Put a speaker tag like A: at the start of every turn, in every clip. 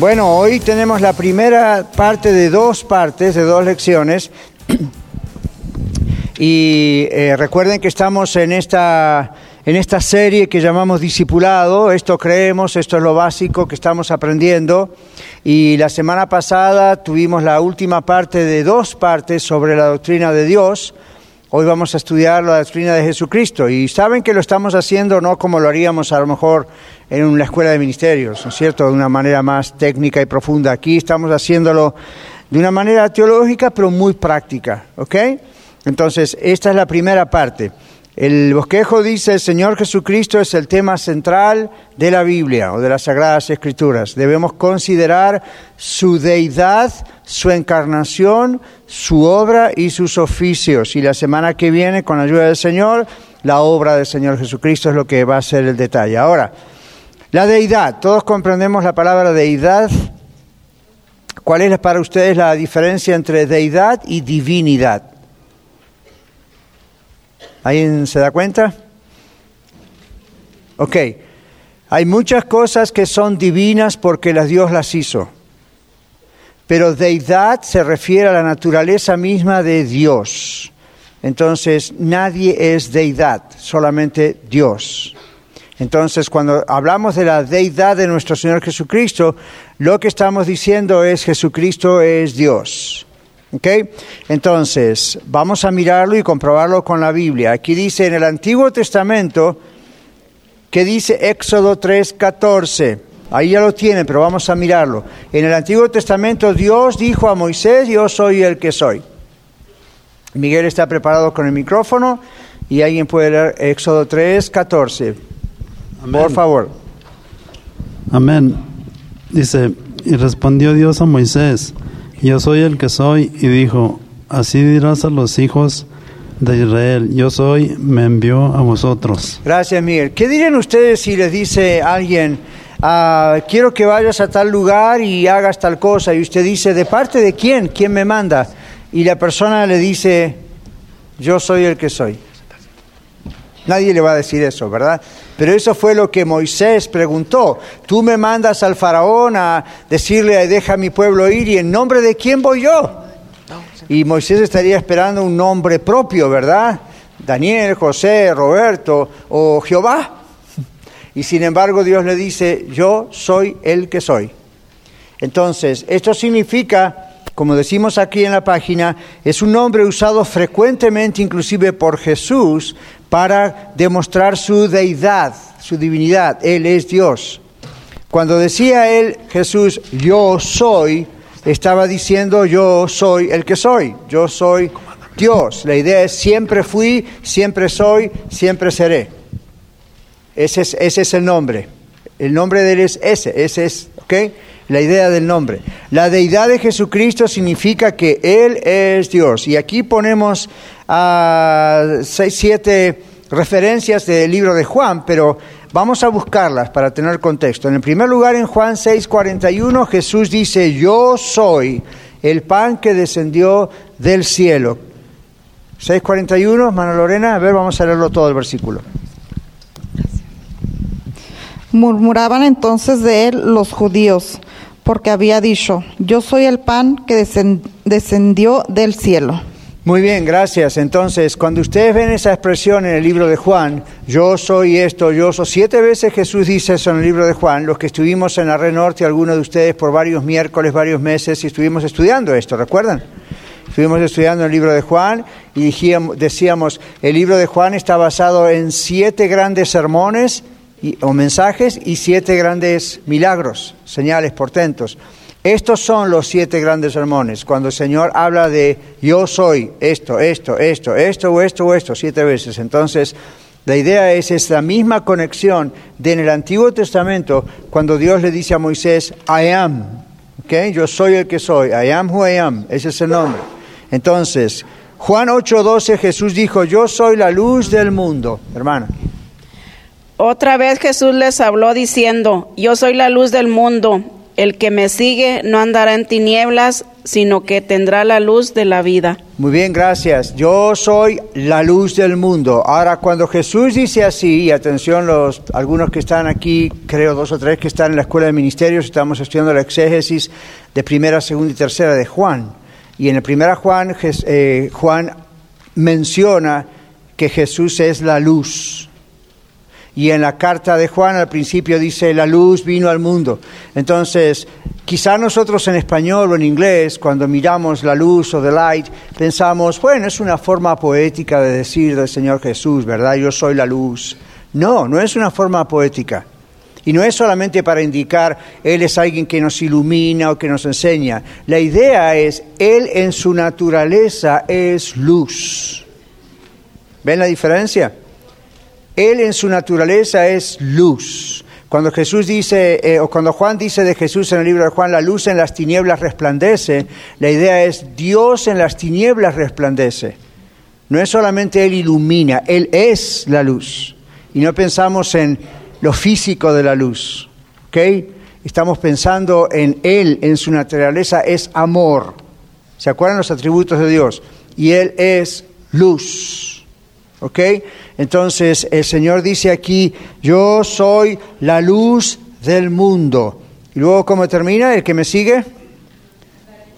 A: Bueno, hoy tenemos la primera parte de dos partes, de dos lecciones. Y eh, recuerden que estamos en esta, en esta serie que llamamos Discipulado. Esto creemos, esto es lo básico que estamos aprendiendo. Y la semana pasada tuvimos la última parte de dos partes sobre la doctrina de Dios. Hoy vamos a estudiar la doctrina de Jesucristo y saben que lo estamos haciendo no como lo haríamos a lo mejor en una escuela de ministerios, ¿no es cierto?, de una manera más técnica y profunda. Aquí estamos haciéndolo de una manera teológica pero muy práctica, ¿ok? Entonces, esta es la primera parte. El bosquejo dice, el Señor Jesucristo es el tema central de la Biblia o de las Sagradas Escrituras. Debemos considerar su deidad, su encarnación, su obra y sus oficios. Y la semana que viene, con la ayuda del Señor, la obra del Señor Jesucristo es lo que va a ser el detalle. Ahora, la deidad. Todos comprendemos la palabra deidad. ¿Cuál es para ustedes la diferencia entre deidad y divinidad? ¿Alguien se da cuenta? Ok, hay muchas cosas que son divinas porque Dios las hizo, pero deidad se refiere a la naturaleza misma de Dios. Entonces, nadie es deidad, solamente Dios. Entonces, cuando hablamos de la deidad de nuestro Señor Jesucristo, lo que estamos diciendo es Jesucristo es Dios. Entonces, vamos a mirarlo y comprobarlo con la Biblia. Aquí dice en el Antiguo Testamento, que dice Éxodo 3:14. Ahí ya lo tienen, pero vamos a mirarlo. En el Antiguo Testamento Dios dijo a Moisés, yo soy el que soy. Miguel está preparado con el micrófono y alguien puede leer Éxodo 3:14. Por favor.
B: Amén. Dice, y respondió Dios a Moisés, yo soy el que soy, y dijo, así dirás a los hijos de Israel, yo soy, me envió a vosotros.
A: Gracias, Miguel. ¿Qué dirían ustedes si les dice alguien, ah, quiero que vayas a tal lugar y hagas tal cosa, y usted dice, ¿de parte de quién? ¿Quién me manda? Y la persona le dice, yo soy el que soy. Nadie le va a decir eso, ¿verdad? Pero eso fue lo que Moisés preguntó. Tú me mandas al faraón a decirle, deja a mi pueblo ir, y en nombre de quién voy yo. Y Moisés estaría esperando un nombre propio, ¿verdad? Daniel, José, Roberto o Jehová. Y sin embargo Dios le dice, yo soy el que soy. Entonces, esto significa, como decimos aquí en la página, es un nombre usado frecuentemente inclusive por Jesús para demostrar su deidad, su divinidad. Él es Dios. Cuando decía él, Jesús, yo soy, estaba diciendo yo soy el que soy, yo soy Dios. La idea es siempre fui, siempre soy, siempre seré. Ese es, el nombre. El nombre de él es ese, ese es, ¿ok? La idea del nombre. La deidad de Jesucristo significa que Él es Dios. Y aquí ponemos a seis, siete referencias del libro de Juan, pero vamos a buscarlas para tener contexto. En el primer lugar, en Juan 6:41, Jesús dice, yo soy el pan que descendió del cielo. 6:41, Mano Lorena, a ver, vamos a leerlo todo el versículo.
C: Murmuraban entonces de él los judíos, porque había dicho, yo soy el pan que descendió del cielo.
A: Muy bien, gracias. Entonces, cuando ustedes ven esa expresión en el libro de Juan, yo soy esto, yo soy, siete veces Jesús dice eso en el libro de Juan, los que estuvimos en la Red Norte, algunos de ustedes por varios miércoles, varios meses, y estuvimos estudiando esto, ¿recuerdan? Estuvimos estudiando el libro de Juan y decíamos, el libro de Juan está basado en siete grandes sermones o mensajes y siete grandes milagros, señales, portentos. Estos son los siete grandes sermones, cuando el Señor habla de yo soy esto, esto, esto, esto esto esto, siete veces. Entonces, la idea es esta misma conexión de en el Antiguo Testamento, cuando Dios le dice a Moisés, I am, ¿okay? yo soy el que soy, I am who I am, ese es el nombre. Entonces, Juan 8:12 Jesús dijo, yo soy la luz del mundo, hermano.
D: Otra vez Jesús les habló diciendo, yo soy la luz del mundo, el que me sigue no andará en tinieblas, sino que tendrá la luz de la vida.
A: Muy bien, gracias. Yo soy la luz del mundo. Ahora, cuando Jesús dice así, y atención los algunos que están aquí, creo dos o tres que están en la escuela de ministerios, estamos estudiando la exégesis de primera, segunda y tercera de Juan. Y en el primera Juan, eh, Juan menciona que Jesús es la luz. Y en la carta de Juan al principio dice, la luz vino al mundo. Entonces, quizá nosotros en español o en inglés, cuando miramos la luz o the light, pensamos, bueno, es una forma poética de decir del Señor Jesús, ¿verdad? Yo soy la luz. No, no es una forma poética. Y no es solamente para indicar, Él es alguien que nos ilumina o que nos enseña. La idea es, Él en su naturaleza es luz. ¿Ven la diferencia? Él en su naturaleza es luz. Cuando Jesús dice, eh, o cuando Juan dice de Jesús en el libro de Juan, la luz en las tinieblas resplandece, la idea es Dios en las tinieblas resplandece. No es solamente Él ilumina, Él es la luz. Y no pensamos en lo físico de la luz, ¿ok? Estamos pensando en Él, en su naturaleza es amor. ¿Se acuerdan los atributos de Dios? Y Él es luz. ¿Ok? Entonces el Señor dice aquí, yo soy la luz del mundo. Y luego, ¿cómo termina? ¿El que me sigue?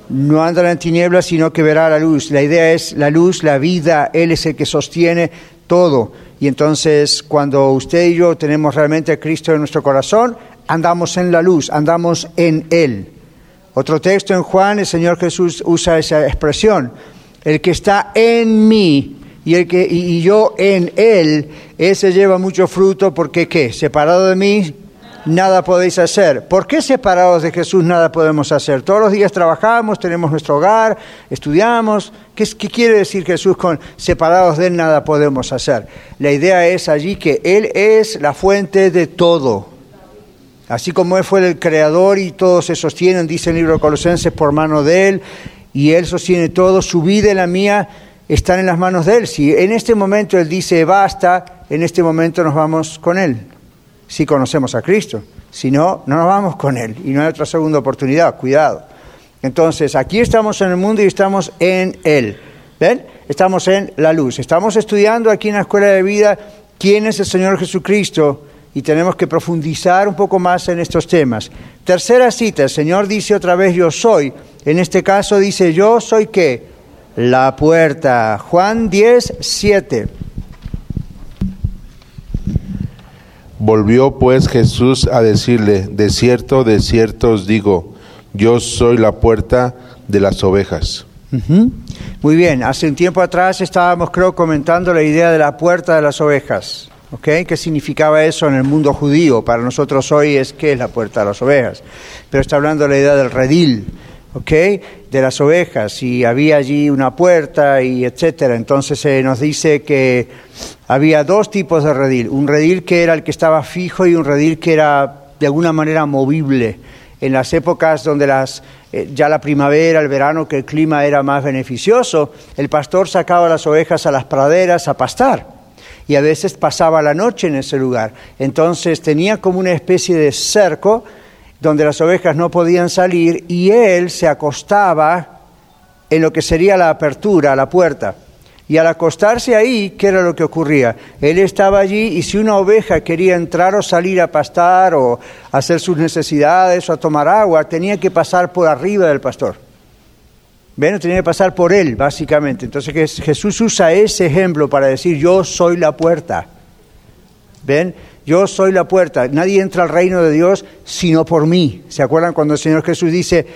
A: No andará en tinieblas, sino que verá la luz. La idea es la luz, la vida, Él es el que sostiene todo. Y entonces, cuando usted y yo tenemos realmente a Cristo en nuestro corazón, andamos en la luz, andamos en Él. Otro texto en Juan, el Señor Jesús usa esa expresión, el que está en mí y, el que, y, yo en Él, ese lleva mucho fruto porque ¿qué? Separado de mí, nada podéis hacer. ¿Por qué separados de Jesús nada podemos hacer? Todos los días trabajamos, tenemos nuestro hogar, estudiamos. ¿Qué, qué quiere decir Jesús con separados de Él nada podemos hacer? La idea es allí que Él es la fuente de todo. Así como Él fue el creador y todos se sostienen, dice el libro de Colosenses, por mano de Él, y Él sostiene todo, su vida y la mía están en las manos de Él. Si en este momento Él dice basta, en este momento nos vamos con Él, si conocemos a Cristo. Si no, no nos vamos con Él y no hay otra segunda oportunidad, cuidado. Entonces, aquí estamos en el mundo y estamos en Él. ¿Ven? Estamos en la luz. Estamos estudiando aquí en la Escuela de Vida quién es el Señor Jesucristo y tenemos que profundizar un poco más en estos temas. Tercera cita, el Señor dice otra vez yo soy. En este caso dice yo soy qué? La puerta. Juan 10, 7.
E: Volvió pues Jesús a decirle, de cierto, de cierto os digo, yo soy la puerta de las ovejas.
A: Ujú. Muy bien, hace un tiempo atrás estábamos, creo, comentando la idea de la puerta de las ovejas. ¿ok? ¿Qué significaba eso en el mundo judío? Para nosotros hoy es que es la puerta de las ovejas. Pero está hablando de la idea del redil, ¿ok? De las ovejas. Y había allí una puerta y etcétera. Entonces se nos dice que había dos tipos de redil. Un redil que era el que estaba fijo y un redil que era de alguna manera movible en las épocas donde las, eh, ya la primavera, el verano, que el clima era más beneficioso, el pastor sacaba las ovejas a las praderas a pastar y a veces pasaba la noche en ese lugar. Entonces tenía como una especie de cerco donde las ovejas no podían salir y él se acostaba en lo que sería la apertura, la puerta. Y al acostarse ahí, ¿qué era lo que ocurría? Él estaba allí y si una oveja quería entrar o salir a pastar o hacer sus necesidades o a tomar agua, tenía que pasar por arriba del pastor. ¿Ven? Tenía que pasar por él, básicamente. Entonces Jesús usa ese ejemplo para decir, yo soy la puerta. ¿Ven? Yo soy la puerta. Nadie entra al reino de Dios sino por mí. ¿Se acuerdan cuando el Señor Jesús dice,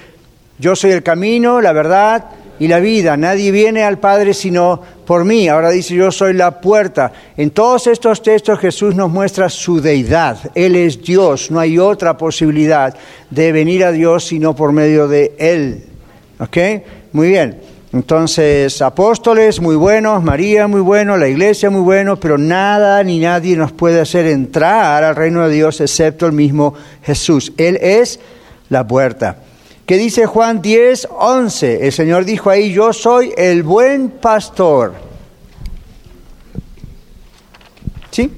A: yo soy el camino, la verdad y la vida. Nadie viene al Padre sino por mí. Ahora dice, yo soy la puerta. En todos estos textos Jesús nos muestra su deidad. Él es Dios. No hay otra posibilidad de venir a Dios sino por medio de Él. ¿Ok? Muy bien. Entonces, apóstoles muy buenos, María muy bueno, la iglesia muy bueno, pero nada ni nadie nos puede hacer entrar al reino de Dios excepto el mismo Jesús. Él es la puerta. ¿Qué dice Juan 10, 11? El Señor dijo ahí, yo soy el buen pastor. ¿Sí?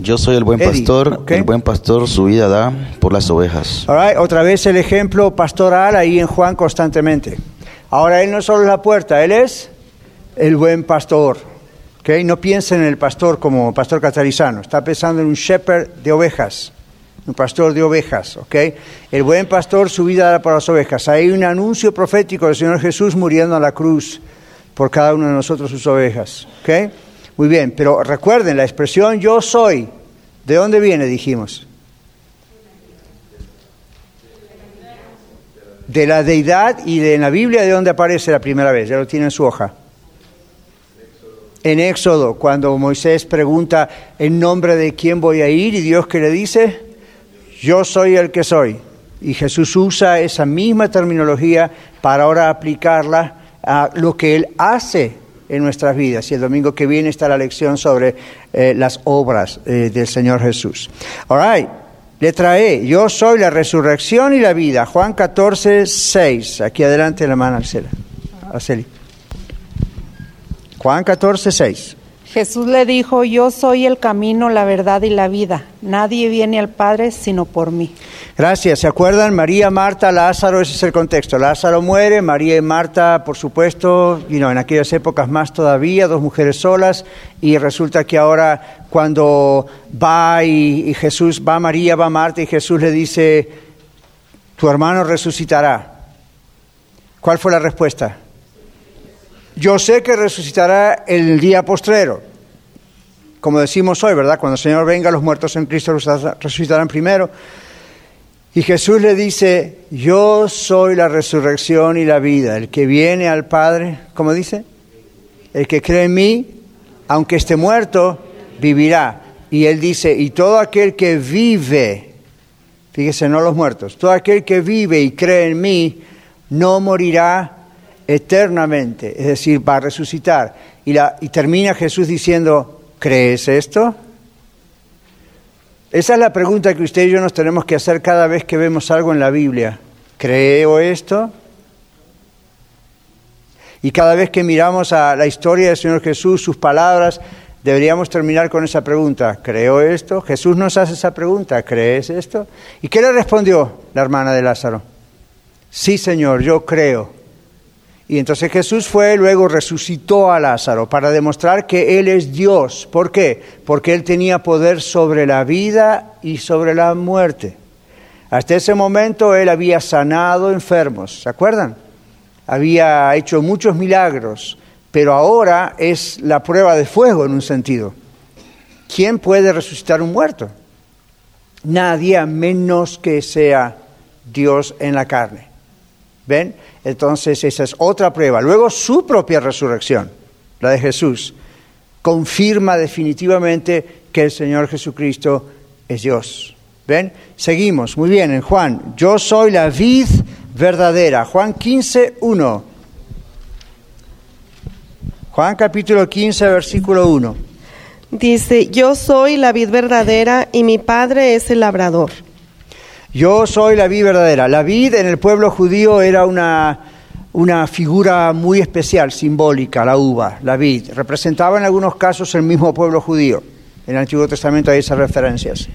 F: Yo soy el buen
A: Eddie,
F: pastor, el buen pastor su vida da por las ovejas.
A: All right, Otra vez el ejemplo pastoral ahí en Juan constantemente. Ahora Él no solo es la puerta, Él es el buen pastor. ¿ok? No piensen en el pastor como pastor catarizano, está pensando en un shepherd de ovejas, un pastor de ovejas. ¿ok? El buen pastor su vida da por las ovejas. Hay un anuncio profético del Señor Jesús muriendo a la cruz por cada uno de nosotros sus ovejas. ¿ok? Muy bien, pero recuerden la expresión yo soy. ¿De dónde viene? Dijimos. De la deidad y de, la Biblia de dónde aparece la primera vez, ya lo tiene en su hoja. En Éxodo, cuando Moisés pregunta en nombre de quién voy a ir y Dios que le dice, yo soy el que soy. Y Jesús usa esa misma terminología para ahora aplicarla a lo que Él hace en nuestras vidas. Y el domingo que viene está la lección sobre eh, las obras eh, del Señor Jesús. All right. Letra E, yo soy la resurrección y la vida. Juan 14, 6. Aquí adelante la mano Arcela. Arceli. Juan 14, 6.
G: Jesús le dijo, yo soy el camino, la verdad y la vida. Nadie viene al Padre sino por mí.
A: Gracias. ¿Se acuerdan? María, Marta, Lázaro, ese es el contexto. Lázaro muere, María y Marta, por supuesto, y no, en aquellas épocas más todavía, dos mujeres solas, y resulta que ahora cuando va y, y Jesús, va María, va Marta, y Jesús le dice, tu hermano resucitará. ¿Cuál fue la respuesta? Yo sé que resucitará el día postrero. Como decimos hoy, ¿verdad? Cuando el Señor venga, los muertos en Cristo resucitarán primero. Y Jesús le dice, yo soy la resurrección y la vida. El que viene al Padre, ¿cómo dice? El que cree en mí, aunque esté muerto, vivirá. Y él dice, y todo aquel que vive, fíjese, no los muertos, todo aquel que vive y cree en mí, no morirá eternamente, es decir, va a resucitar. Y, termina Jesús diciendo, ¿crees esto? Esa es la pregunta que usted y yo nos tenemos que hacer cada vez que vemos algo en la Biblia. ¿Creo esto? Y cada vez que miramos a la historia del Señor Jesús, sus palabras, deberíamos terminar con esa pregunta. ¿Creo esto? Jesús nos hace esa pregunta. ¿Crees esto? ¿Y qué le respondió la hermana de Lázaro? Sí, Señor, yo creo. Y entonces Jesús fue, luego resucitó a Lázaro para demostrar que Él es Dios. ¿Por qué? Porque Él tenía poder sobre la vida y sobre la muerte. Hasta ese momento Él había sanado enfermos, ¿se acuerdan? Había hecho muchos milagros, pero ahora es la prueba de fuego en un sentido. ¿Quién puede resucitar un muerto? Nadie a menos que sea Dios en la carne. ¿Ven? Entonces esa es otra prueba. Luego su propia resurrección, la de Jesús, confirma definitivamente que el Señor Jesucristo es Dios. ¿Ven? Seguimos. Muy bien, en Juan. Yo soy la vid verdadera. Juan 15, 1. Juan capítulo 15, versículo 1.
H: Dice, yo soy la vid verdadera y mi padre es el labrador.
A: Yo soy la vid verdadera. La vid en el pueblo judío era una, una figura muy especial, simbólica, la uva, la vid. Representaba en algunos casos el mismo pueblo judío. En el Antiguo Testamento hay esas referencias.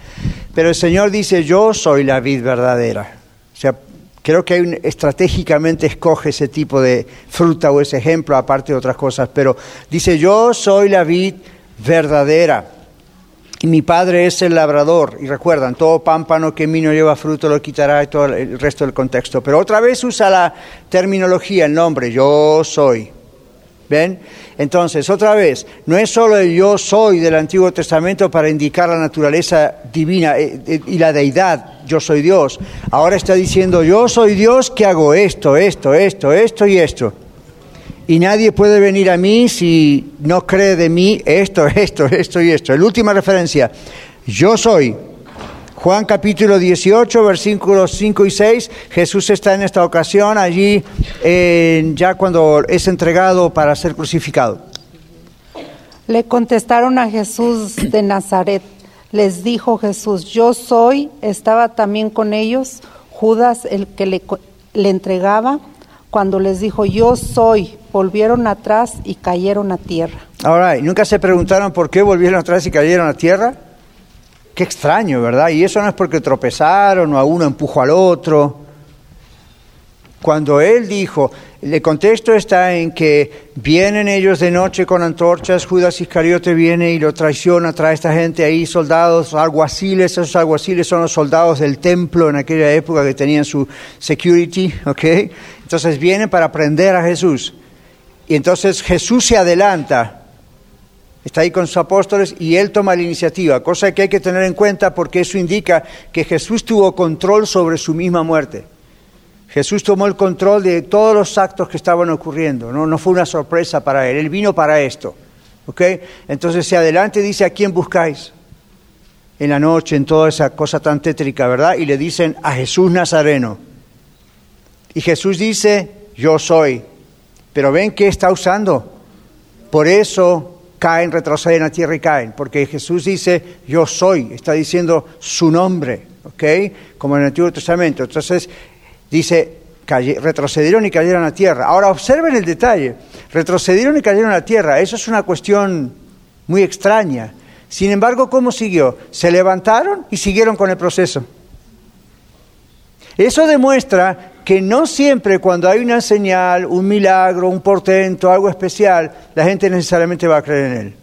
A: Pero el Señor dice, yo soy la vid verdadera. O sea, creo que hay estratégicamente escoge ese tipo de fruta o ese ejemplo, aparte de otras cosas. Pero dice, yo soy la vid verdadera. Mi padre es el labrador. Y recuerdan, todo pámpano que en no lleva fruto lo quitará y todo el resto del contexto. Pero otra vez usa la terminología, el nombre, yo soy. ¿Ven? Entonces, otra vez, no es solo el yo soy del Antiguo Testamento para indicar la naturaleza divina eh, eh, y la deidad, yo soy Dios. Ahora está diciendo, yo soy Dios que hago esto, esto, esto, esto y esto. Y nadie puede venir a mí si no cree de mí esto, esto, esto y esto. La última referencia, yo soy. Juan capítulo 18, versículos 5 y 6, Jesús está en esta ocasión allí ya cuando es entregado para ser crucificado.
G: Le contestaron a Jesús de Nazaret. Les dijo Jesús, yo soy, estaba también con ellos Judas el que le entregaba. Cuando les dijo, yo soy, volvieron atrás y cayeron a tierra.
A: Ahora, ¿nunca se preguntaron por qué volvieron atrás y cayeron a tierra? Qué extraño, ¿verdad? Y eso no es porque tropezaron o a uno empujó al otro. Cuando él dijo, el contexto está en que vienen ellos de noche con antorchas, Judas Iscariote viene y lo traiciona, trae a esta gente ahí, soldados, alguaciles, esos alguaciles son los soldados del templo en aquella época que tenían su security, ¿ok? Entonces vienen para prender a Jesús. Y entonces Jesús se adelanta, está ahí con sus apóstoles y él toma la iniciativa, cosa que hay que tener en cuenta porque eso indica que Jesús tuvo control sobre su misma muerte. Jesús tomó el control de todos los actos que estaban ocurriendo, no, fue una sorpresa para él, él vino para esto. Entonces se adelante y dice, ¿a quién buscáis? En la noche, en toda esa cosa tan tétrica, ¿verdad? Y le dicen, a Jesús Nazareno. Y Jesús dice, yo soy. Pero ven qué está usando. Por eso caen, retroceden a tierra y caen. Porque Jesús dice, yo soy. Está diciendo su nombre, ¿ok? Como en el Antiguo Testamento. Entonces, dice, retrocedieron y cayeron a tierra. Ahora observen el detalle, retrocedieron y cayeron a tierra, eso es una cuestión muy extraña. Sin embargo, ¿cómo siguió? Se levantaron y siguieron con el proceso. Eso demuestra que no siempre cuando hay una señal, un milagro, un portento, algo especial, la gente necesariamente va a creer en él.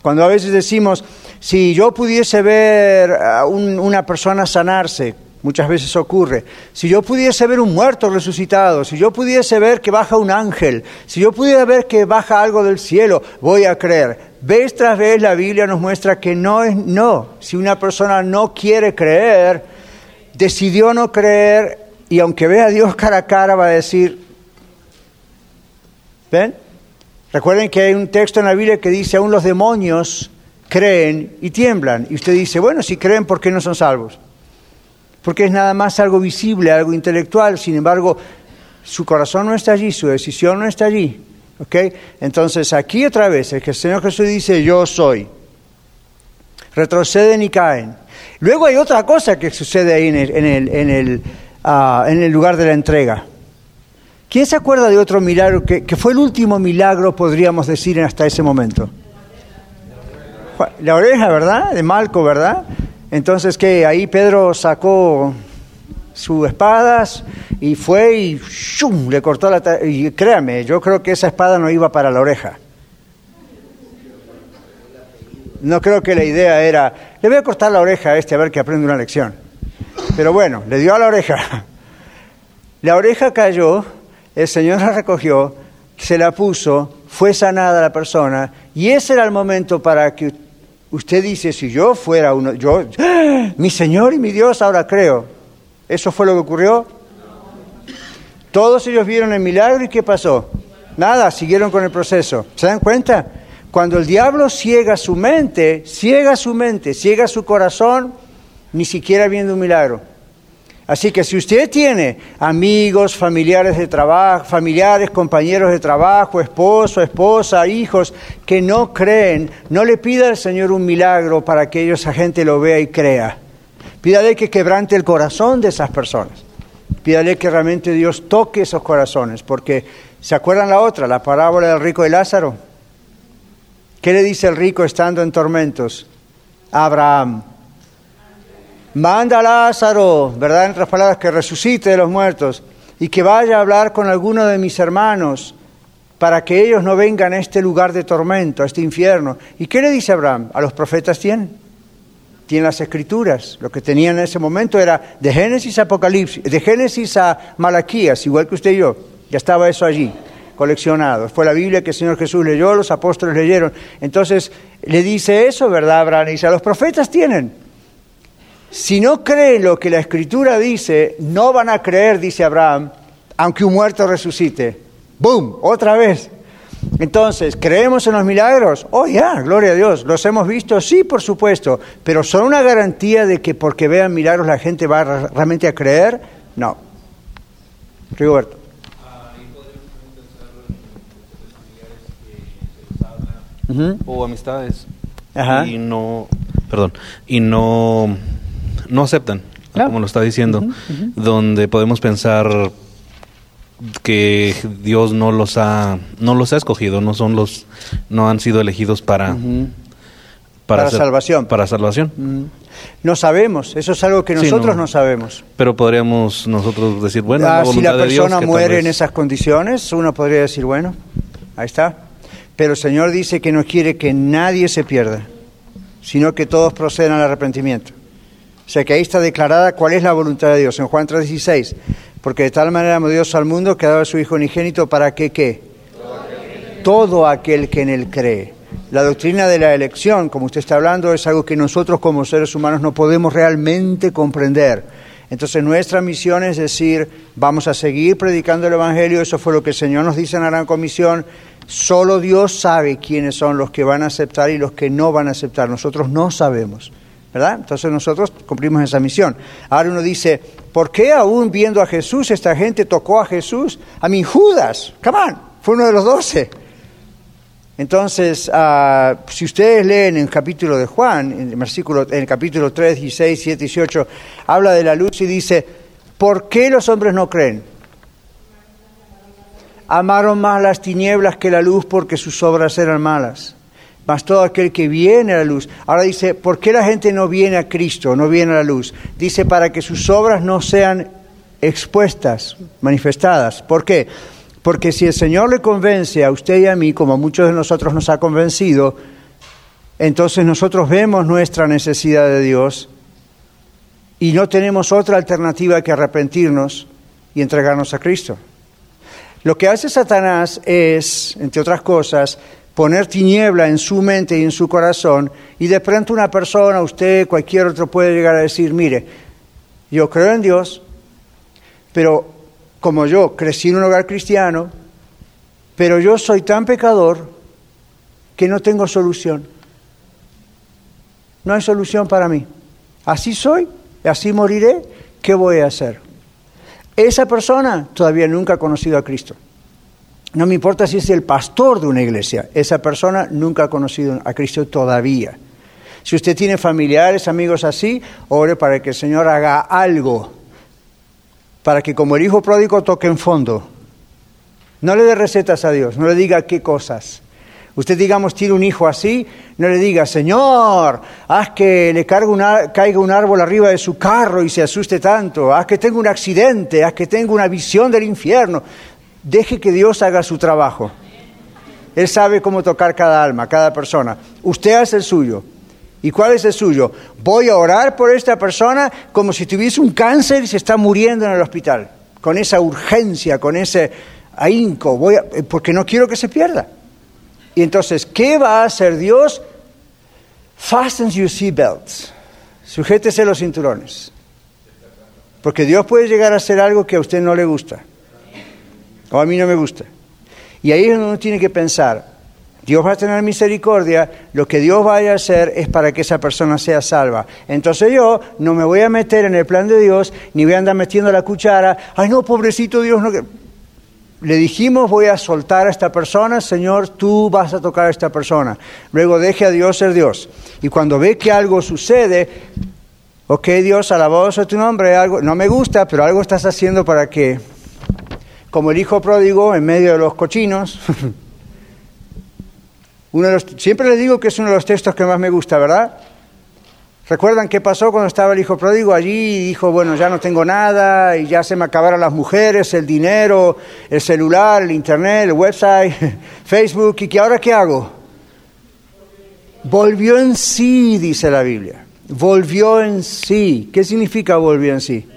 A: Cuando a veces decimos, si yo pudiese ver a un- una persona sanarse, muchas veces ocurre, si yo pudiese ver un muerto resucitado, si yo pudiese ver que baja un ángel, si yo pudiera ver que baja algo del cielo, voy a creer. Vez tras vez la Biblia nos muestra que no es no. Si una persona no quiere creer, decidió no creer y aunque vea a Dios cara a cara va a decir, ¿ven? Recuerden que hay un texto en la Biblia que dice, aún los demonios creen y tiemblan. Y usted dice, bueno, si creen, ¿por qué no son salvos? Porque es nada más algo visible, algo intelectual. Sin embargo, su corazón no está allí, su decisión no está allí. Entonces, aquí otra vez, el que el Señor Jesús dice, yo soy. Retroceden y caen. Luego hay otra cosa que sucede ahí en el, en el, en el, ah, en el lugar de la entrega. ¿Quién se acuerda de otro milagro que, fue el último milagro, podríamos decir, hasta ese momento? La oreja, ¿verdad? De Malco, ¿verdad? Entonces, que ahí Pedro sacó sus espadas y fue y ¡shum! le cortó la... Y créame, yo creo que esa espada no iba para la oreja. No creo que la idea era, le voy a cortar la oreja a este a ver que aprende una lección. Pero bueno, le dio a la oreja. La oreja cayó, el Señor la recogió, se la puso, fue sanada la persona, y ese era el momento para que usted dice, si yo fuera uno, yo, ¡Ah! mi Señor y mi Dios, ahora creo. ¿Eso fue lo que ocurrió? Todos ellos vieron el milagro y ¿qué pasó? Nada, siguieron con el proceso. ¿Se dan cuenta? Cuando el diablo ciega su mente, ciega su mente, ciega su corazón, ni siquiera viendo un milagro. Así que si usted tiene amigos, familiares de trabajo, familiares, compañeros de trabajo, esposo, esposa, hijos que no creen, no le pida al Señor un milagro para que esa gente lo vea y crea. Pídale que quebrante el corazón de esas personas. Pídale que realmente Dios toque esos corazones, porque ¿se acuerdan la otra, la parábola del rico de Lázaro? ¿Qué le dice el rico estando en tormentos? Abraham, manda a Lázaro, ¿verdad? En otras palabras, que resucite de los muertos y que vaya a hablar con alguno de mis hermanos para que ellos no vengan a este lugar de tormento, a este infierno. ¿Y qué le dice Abraham? A los profetas tienen. Tienen las escrituras. Lo que tenían en ese momento era de Génesis a Apocalipsis, de Génesis a Malaquías, igual que usted y yo. Ya estaba eso allí, coleccionado. Fue la Biblia que el Señor Jesús leyó, los apóstoles leyeron. Entonces le dice eso, ¿verdad, Abraham? Dice, los profetas tienen. Si no creen lo que la escritura dice, no van a creer, dice Abraham, aunque un muerto resucite. ¡Boom! Otra vez. Entonces, ¿creemos en los milagros? Oh, ya, gloria a Dios. ¿Los hemos visto? Sí, por supuesto. Pero ¿son una garantía de que porque vean milagros la gente va realmente a creer? No. Rigoberto.
I: O amistades
A: Ajá.
I: y no perdón y no no aceptan
A: Claro.
I: como lo está diciendo, donde podemos pensar que Dios no los ha no los ha escogido, no son los no han sido elegidos para
A: Para
I: ser-
A: salvación.
I: para salvación.
A: Mm. No sabemos, eso es algo que
I: Sí,
A: nosotros
I: no.
A: no. sabemos.
I: Pero podríamos nosotros decir, bueno,
A: Ah,
I: la
A: si la
I: de Dios
A: persona muere en esas condiciones, uno podría decir, bueno, ahí está. Pero el Señor dice que no quiere que nadie se pierda, sino que todos procedan al arrepentimiento. O sea que ahí está declarada cuál es la voluntad de Dios en Juan 3:16. Porque de tal manera amó Dios al mundo que ha dado a su Hijo unigénito para que qué? Todo aquel que en él cree. La doctrina de la elección, como usted está hablando, es algo que nosotros como seres humanos no podemos realmente comprender. Entonces nuestra misión es decir, vamos a seguir predicando el Evangelio, eso fue lo que el Señor nos dice en la Gran Comisión, solo Dios sabe quiénes son los que van a aceptar y los que no van a aceptar, nosotros no sabemos. ¿verdad? Entonces nosotros cumplimos esa misión. Ahora uno dice, ¿por qué aún viendo a Jesús esta gente tocó a Jesús? A mí Judas, come on, fue uno de los doce. Entonces, ah, si ustedes leen en el capítulo de Juan, en el, versículo, en el capítulo 3, 16, 7, 18, habla de la luz y dice, ¿por qué los hombres no creen? Amaron más las tinieblas que la luz porque sus obras eran malas. Mas todo aquel que viene a la luz. Ahora dice, ¿por qué la gente no viene a Cristo, no viene a la luz? Dice, para que sus obras no sean expuestas, manifestadas. ¿Por qué? Porque si el Señor le convence a usted y a mí, como a muchos de nosotros nos ha convencido, entonces nosotros vemos nuestra necesidad de Dios y no tenemos otra alternativa que arrepentirnos y entregarnos a Cristo. Lo que hace Satanás es, entre otras cosas, poner tiniebla en su mente y en su corazón y de pronto una persona, usted, cualquier otro puede llegar a decir, mire, yo creo en Dios, pero como yo crecí en un hogar cristiano, pero yo soy tan pecador que no tengo solución. No hay solución para mí. Así soy, así moriré, ¿qué voy a hacer? Esa persona todavía nunca ha conocido a Cristo. No me importa si es el pastor de una iglesia, esa persona nunca ha conocido a Cristo todavía. Si usted tiene familiares, amigos así, ore para que el Señor haga algo, para que como el hijo pródigo toque en fondo. No le dé recetas a Dios, no le diga qué cosas. Usted, digamos, tiene un hijo así, no le diga, Señor, haz que le cargue un ar- caiga un árbol arriba de su carro y se asuste tanto, haz que tenga un accidente, haz que tenga una visión del infierno. Deje que Dios haga su trabajo. Él sabe cómo tocar cada alma, cada persona. Usted hace el suyo. ¿Y cuál es el suyo? Voy a orar por esta persona como si tuviese un cáncer y se está muriendo en el hospital, con esa urgencia, con ese ahínco, voy a- eh, porque no quiero que se pierda. Y entonces, ¿qué va a hacer Dios? Fasten your seatbelts. Sujétese los cinturones. Porque Dios puede llegar a hacer algo que a usted no le gusta. O a mí no me gusta. Y ahí es donde uno tiene que pensar, Dios va a tener misericordia, lo que Dios vaya a hacer es para que esa persona sea salva. Entonces yo no me voy a meter en el plan de Dios, ni voy a andar metiendo la cuchara, ay no, pobrecito Dios, no. Que-". Le dijimos, voy a soltar a esta persona, Señor, tú vas a tocar a esta persona. Luego deje a Dios ser Dios. Y cuando ve que algo sucede, ok Dios, alabado sea tu nombre, algo, no me gusta, pero algo estás haciendo para que, como el hijo pródigo en medio de los cochinos, uno de los, siempre les digo que es uno de los textos que más me gusta, ¿verdad? ¿Recuerdan qué pasó cuando estaba el hijo pródigo allí dijo, bueno, ya no tengo nada y ya se me acabaron las mujeres, el dinero, el celular, el internet, el website, Facebook, y que ahora qué hago? Volvió en sí, dice la Biblia. Volvió en sí. ¿Qué significa volvió en sí?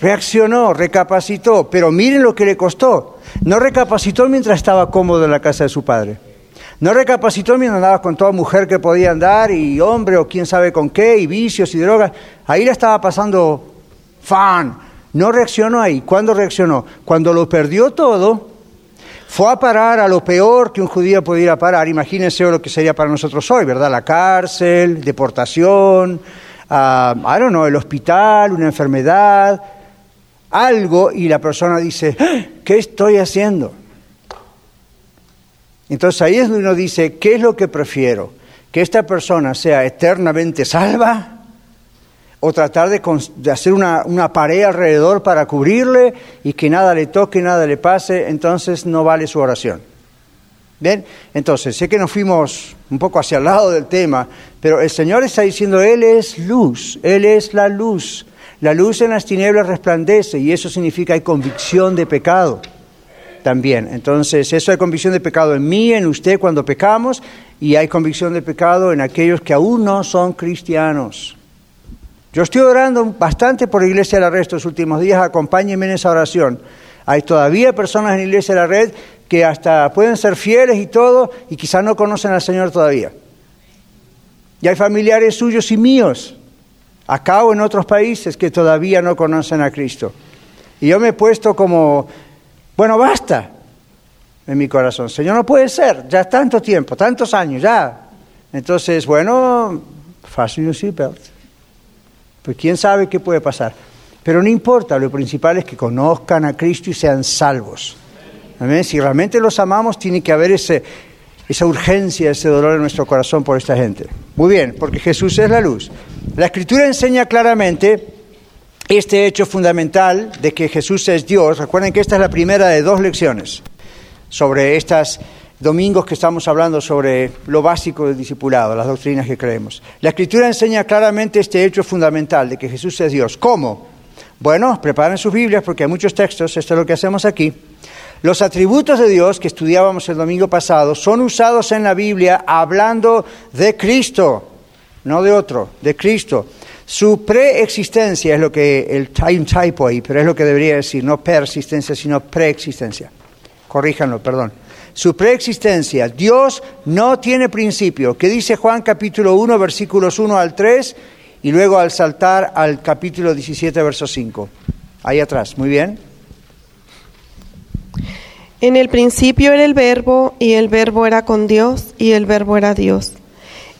A: Reaccionó, recapacitó, pero miren lo que le costó. No recapacitó mientras estaba cómodo en la casa de su padre. No recapacitó mientras andaba con toda mujer que podía andar y hombre o quién sabe con qué, y vicios y drogas. Ahí la estaba pasando fan. No reaccionó ahí. ¿Cuándo reaccionó? Cuando lo perdió todo, fue a parar a lo peor que un judío pudiera parar. Imagínense lo que sería para nosotros hoy, ¿verdad? La cárcel, deportación, ah, I el hospital, una enfermedad, algo, y la persona dice, "¡Ah! ¿qué estoy haciendo? Entonces ahí es donde uno dice, ¿qué es lo que prefiero? ¿Que esta persona sea eternamente salva o tratar de, hacer una, una pared alrededor para cubrirle y que nada le toque, nada le pase, entonces no vale su oración. Bien, entonces sé que nos fuimos un poco hacia el lado del tema, pero el Señor está diciendo, Él es luz, Él es la luz. La luz en las tinieblas resplandece y eso significa hay convicción de pecado también. Entonces, eso hay convicción de pecado en mí, en usted cuando pecamos y hay convicción de pecado en aquellos que aún no son cristianos. Yo estoy orando bastante por Iglesia de la Red estos últimos días, acompáñenme en esa oración. Hay todavía personas en Iglesia de la Red que hasta pueden ser fieles y todo y quizás no conocen al Señor todavía. Y hay familiares suyos y míos, acá o en otros países, que todavía no conocen a Cristo. Y yo me he puesto como, bueno, basta en mi corazón. Señor, no puede ser, ya tanto tiempo, tantos años, ya. Entonces, bueno, fasten your seatbelt. Pues quién sabe qué puede pasar. Pero no importa, lo principal es que conozcan a Cristo y sean salvos. Amén. Si realmente los amamos, tiene que haber ese, esa urgencia, ese dolor en nuestro corazón por esta gente. Muy bien, porque Jesús es la luz. La Escritura enseña claramente este hecho fundamental de que Jesús es Dios. Recuerden que esta es la primera de dos lecciones sobre estos domingos que estamos hablando sobre lo básico del discipulado, las doctrinas que creemos. La Escritura enseña claramente este hecho fundamental de que Jesús es Dios. ¿Cómo? Bueno, preparen sus Biblias porque hay muchos textos, esto es lo que hacemos aquí. Los atributos de Dios que estudiábamos el domingo pasado son usados en la Biblia hablando de Cristo, no de otro, de Cristo. Su preexistencia es lo que, el, hay un typo ahí, pero es lo que debería decir, no persistencia, sino preexistencia. Corríjanlo, perdón. Su preexistencia, Dios no tiene principio. ¿Qué dice Juan capítulo 1, versículos 1 al 3? Y luego al saltar al capítulo 17, verso 5. Ahí atrás, muy bien.
H: En el principio era el verbo y el verbo era con Dios y el verbo era Dios.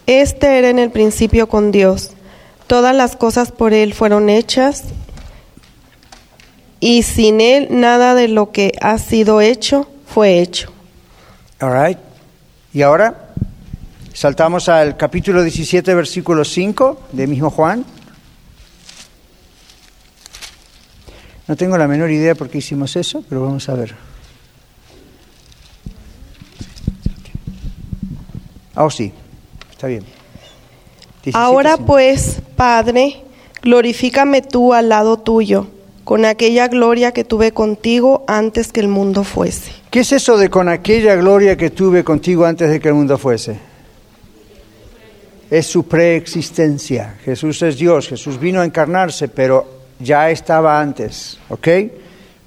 H: Este era en el principio con Dios. Todas las cosas por Él fueron hechas y sin Él nada de lo que ha sido hecho fue hecho.
A: All right. Y ahora saltamos al capítulo 17, versículo 5 de mismo Juan. No tengo la menor idea por qué hicimos eso, pero vamos a ver. Oh, sí, está bien. 17,
H: Ahora pues, Padre, glorifícame tú al lado tuyo, con aquella gloria que tuve contigo antes que el mundo fuese.
A: ¿Qué es eso de con aquella gloria que tuve contigo antes de que el mundo fuese? Es su preexistencia. Jesús es Dios, Jesús vino a encarnarse, pero ya estaba antes, ¿ok?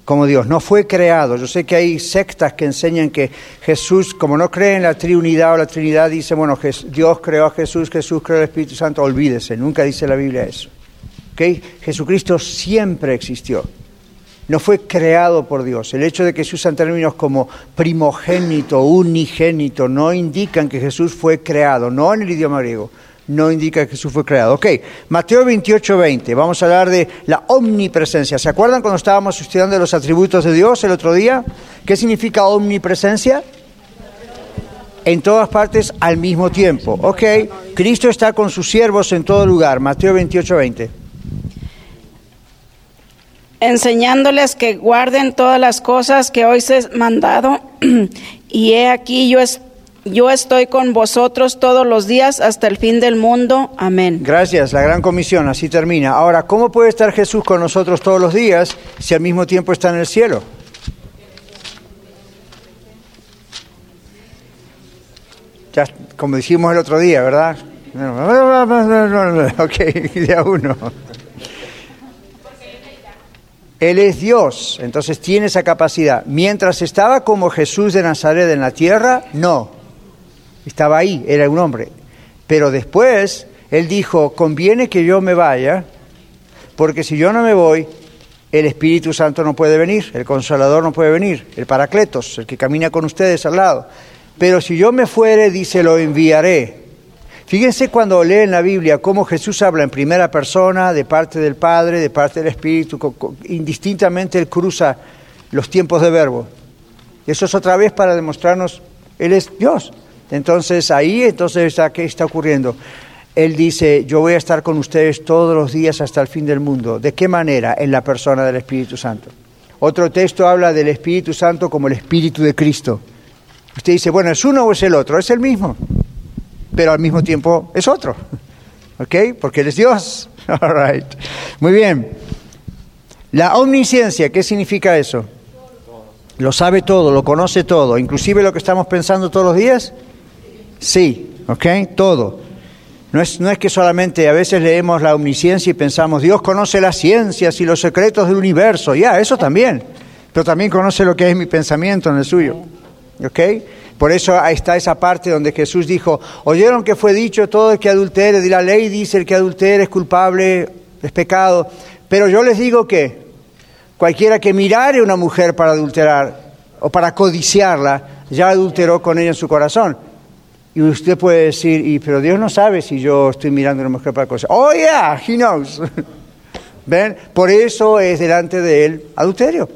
A: Como Dios, no fue creado. Yo sé que hay sectas que enseñan que Jesús, como no cree en la Trinidad o la Trinidad, dice, bueno, Dios creó a Jesús, Jesús creó al Espíritu Santo, olvídese, nunca dice la Biblia eso. ¿ok? Jesucristo siempre existió. No fue creado por Dios. El hecho de que se usan términos como primogénito, unigénito, no indican que Jesús fue creado, no en el idioma griego, no indica que Jesús fue creado. Ok, Mateo 28, 20, vamos a hablar de la omnipresencia. ¿Se acuerdan cuando estábamos estudiando los atributos de Dios el otro día? ¿Qué significa omnipresencia? En todas partes al mismo tiempo. Ok, Cristo está con sus siervos en todo lugar. Mateo 28, 20.
D: enseñándoles que guarden todas las cosas que hoy se he mandado. y he aquí yo, es- yo estoy con vosotros todos los días hasta el fin del mundo. Amén.
A: Gracias, la gran comisión, así termina. Ahora, ¿cómo puede estar Jesús con nosotros todos los días si al mismo tiempo está en el cielo? Como dijimos el otro día, ¿verdad? Ok, de a uno. Él es Dios, entonces tiene esa capacidad. Mientras estaba como Jesús de Nazaret en la tierra, no. Estaba ahí, era un hombre. Pero después él dijo, conviene que yo me vaya, porque si yo no me voy, el Espíritu Santo no puede venir, el Consolador no puede venir, el Paracletos, el que camina con ustedes al lado. Pero si yo me fuere, dice, lo enviaré. Fíjense cuando leen la Biblia cómo Jesús habla en primera persona, de parte del Padre, de parte del Espíritu, indistintamente él cruza los tiempos de verbo. Eso es otra vez para demostrarnos, Él es Dios. Entonces ahí, entonces está, ¿qué está ocurriendo? Él dice, yo voy a estar con ustedes todos los días hasta el fin del mundo. ¿De qué manera? En la persona del Espíritu Santo. Otro texto habla del Espíritu Santo como el Espíritu de Cristo. Usted dice, bueno, ¿es uno o es el otro? Es el mismo, pero al mismo tiempo es otro. ¿Ok? Porque Él es Dios. All right. Muy bien. La omnisciencia, ¿qué significa eso? Lo sabe todo, lo conoce todo, inclusive lo que estamos pensando todos los días. Sí, ¿ok? Todo. No es, no es que solamente a veces leemos la omnisciencia y pensamos, Dios conoce las ciencias y los secretos del universo. Ya, eso también. Pero también conoce lo que es mi pensamiento en el suyo. ¿Ok? Por eso ahí está esa parte donde Jesús dijo, oyeron que fue dicho todo el que adultere, y la ley dice el que adultere es culpable, es pecado. Pero yo les digo que cualquiera que mirare a una mujer para adulterar o para codiciarla, ya adulteró con ella en su corazón. Y usted puede decir, y, pero Dios no sabe si yo estoy mirando a una mujer para codiciar. Oh, yeah, he knows. ¿Ven? Por eso es delante de él adulterio.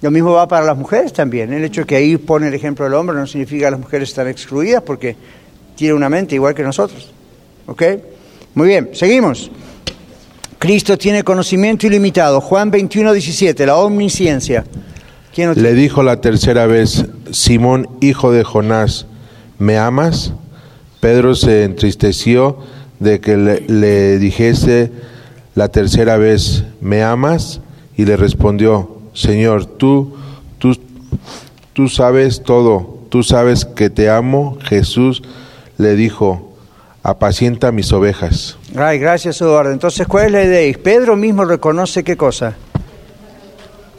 A: Lo mismo va para las mujeres también. El hecho de que ahí pone el ejemplo del hombre no significa que las mujeres están excluidas porque tiene una mente igual que nosotros. ¿Ok? Muy bien, seguimos. Cristo tiene conocimiento ilimitado. Juan 21, 17, la omnisciencia.
E: ¿Quién lo Le dijo la tercera vez, Simón, hijo de Jonás, ¿me amas? Pedro se entristeció de que le, dijese la tercera vez, ¿me amas? Y le respondió, Señor, tú, tú, tú sabes todo, tú sabes que te amo. Jesús le dijo, apacienta mis ovejas.
A: Ay, gracias, Eduardo. Entonces, ¿cuál es la idea? Pedro mismo reconoce qué cosa.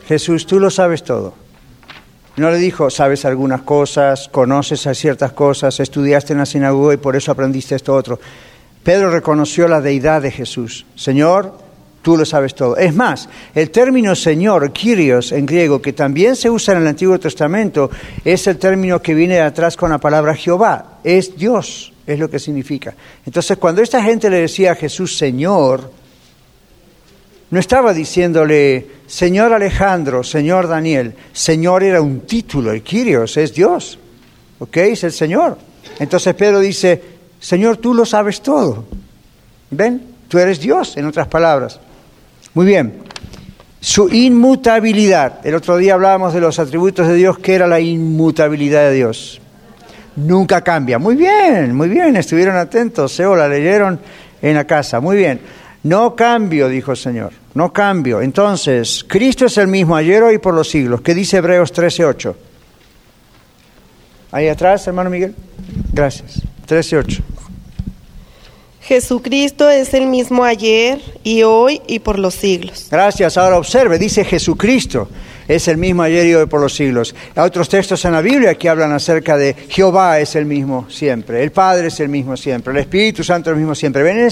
A: Jesús, tú lo sabes todo. No le dijo, sabes algunas cosas, conoces ciertas cosas, estudiaste en la sinagoga y por eso aprendiste esto otro. Pedro reconoció la deidad de Jesús. Señor, Tú lo sabes todo. Es más, el término Señor, Kyrios en griego, que también se usa en el Antiguo Testamento, es el término que viene de atrás con la palabra Jehová. Es Dios, es lo que significa. Entonces, cuando esta gente le decía a Jesús Señor, no estaba diciéndole Señor Alejandro, Señor Daniel. Señor era un título, el Kyrios es Dios. ¿Ok? Es el Señor. Entonces Pedro dice, Señor, tú lo sabes todo. ¿Ven? Tú eres Dios, en otras palabras. Muy bien. Su inmutabilidad. El otro día hablábamos de los atributos de Dios, que era la inmutabilidad de Dios. Nunca cambia. Muy bien, muy bien. Estuvieron atentos, se la leyeron en la casa. Muy bien. No cambio, dijo el Señor. No cambio. Entonces, Cristo es el mismo ayer, hoy y por los siglos. ¿Qué dice Hebreos 13.8? Ahí atrás, hermano Miguel. Gracias. 13.8.
H: Jesucristo es el mismo ayer y hoy y por los siglos.
A: Gracias. Ahora observe, dice Jesucristo es el mismo ayer y hoy por los siglos. Hay otros textos en la Biblia que hablan acerca de Jehová es el mismo siempre, el Padre es el mismo siempre, el Espíritu Santo es el mismo siempre. ¿Ven?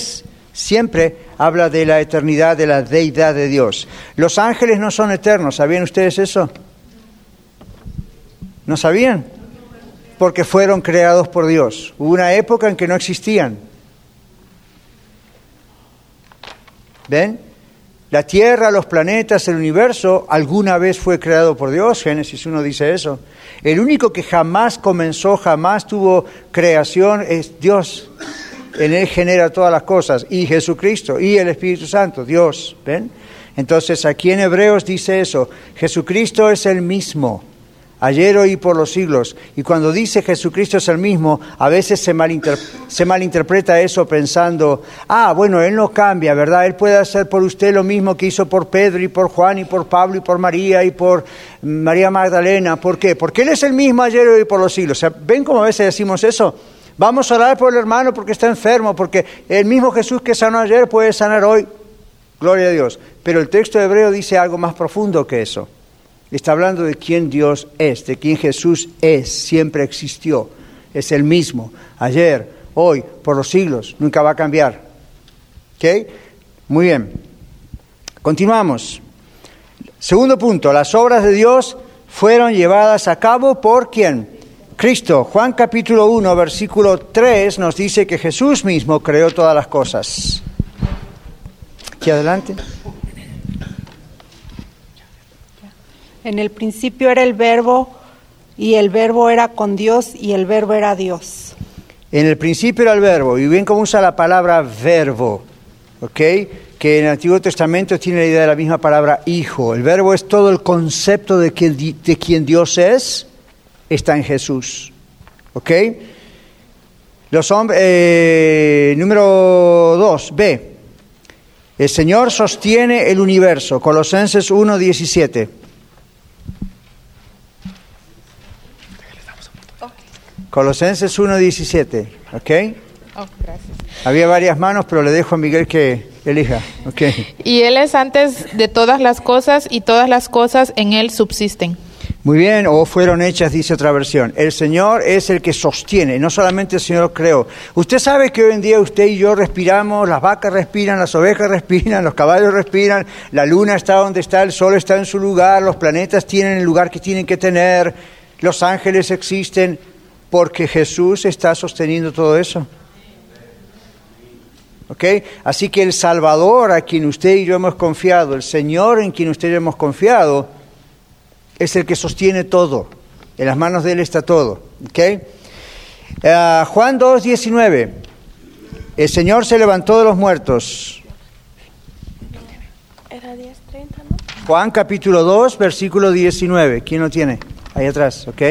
A: siempre habla de la eternidad, de la deidad de Dios. Los ángeles no son eternos, ¿sabían ustedes eso? ¿No sabían? Porque fueron creados por Dios. Hubo una época en que no existían ¿Ven? La Tierra, los planetas, el universo, alguna vez fue creado por Dios, Génesis 1 dice eso. El único que jamás comenzó, jamás tuvo creación es Dios. En Él genera todas las cosas, y Jesucristo, y el Espíritu Santo, Dios. ¿Ven? Entonces aquí en Hebreos dice eso, Jesucristo es el mismo ayer, hoy y por los siglos. Y cuando dice Jesucristo es el mismo, a veces se, se, malinterpreta eso pensando, ah, bueno, Él no cambia, ¿verdad? Él puede hacer por usted lo mismo que hizo por Pedro y por Juan y por Pablo y por María y por María Magdalena. ¿Por qué? Porque Él es el mismo ayer, hoy y por los siglos. ¿Ven cómo a veces decimos eso? Vamos a orar por el hermano porque está enfermo, porque el mismo Jesús que sanó ayer puede sanar hoy. Gloria a Dios. Pero el texto hebreo dice algo más profundo que eso. Está hablando de quién Dios es, de quién Jesús es, siempre existió, es el mismo, ayer, hoy, por los siglos, nunca va a cambiar. Muy bien. Continuamos. Segundo punto, las obras de Dios fueron llevadas a cabo por quién? Cristo. Juan capítulo 1, versículo 3 nos dice que Jesús mismo creó todas las cosas. Aquí adelante.
G: En el principio era el verbo y el verbo era con Dios y el verbo era Dios.
A: En el principio era el verbo, y bien cómo usa la palabra verbo, ¿ok? Que en el Antiguo Testamento tiene la idea de la misma palabra hijo. El verbo es todo el concepto de, de quien Dios es, está en Jesús, ¿ok? Los hombres, eh, número 2, B. El Señor sostiene el universo, Colosenses 1, 17. Colosenses 1, 17, ¿ok?
J: Oh, gracias.
A: Había varias manos, pero le dejo a Miguel que elija, ¿ok?
J: Y Él es antes de todas las cosas y todas las cosas en Él subsisten.
A: Muy bien, o fueron hechas, dice otra versión. El Señor es el que sostiene, no solamente el Señor creó. Usted sabe que hoy en día usted y yo respiramos, las vacas respiran, las ovejas respiran, los caballos respiran, la luna está donde está, el sol está en su lugar, los planetas tienen el lugar que tienen que tener, los ángeles existen, porque Jesús está sosteniendo todo eso. ¿Ok? Así que el Salvador a quien usted y yo hemos confiado, el Señor en quien usted y yo hemos confiado, es el que sostiene todo. En las manos de Él está todo. ¿Ok? Uh, Juan 2, 19. El Señor se levantó de los muertos.
H: Era 10, 30, ¿no?
A: Juan capítulo 2, versículo 19. ¿Quién lo tiene? Ahí atrás, ¿ok?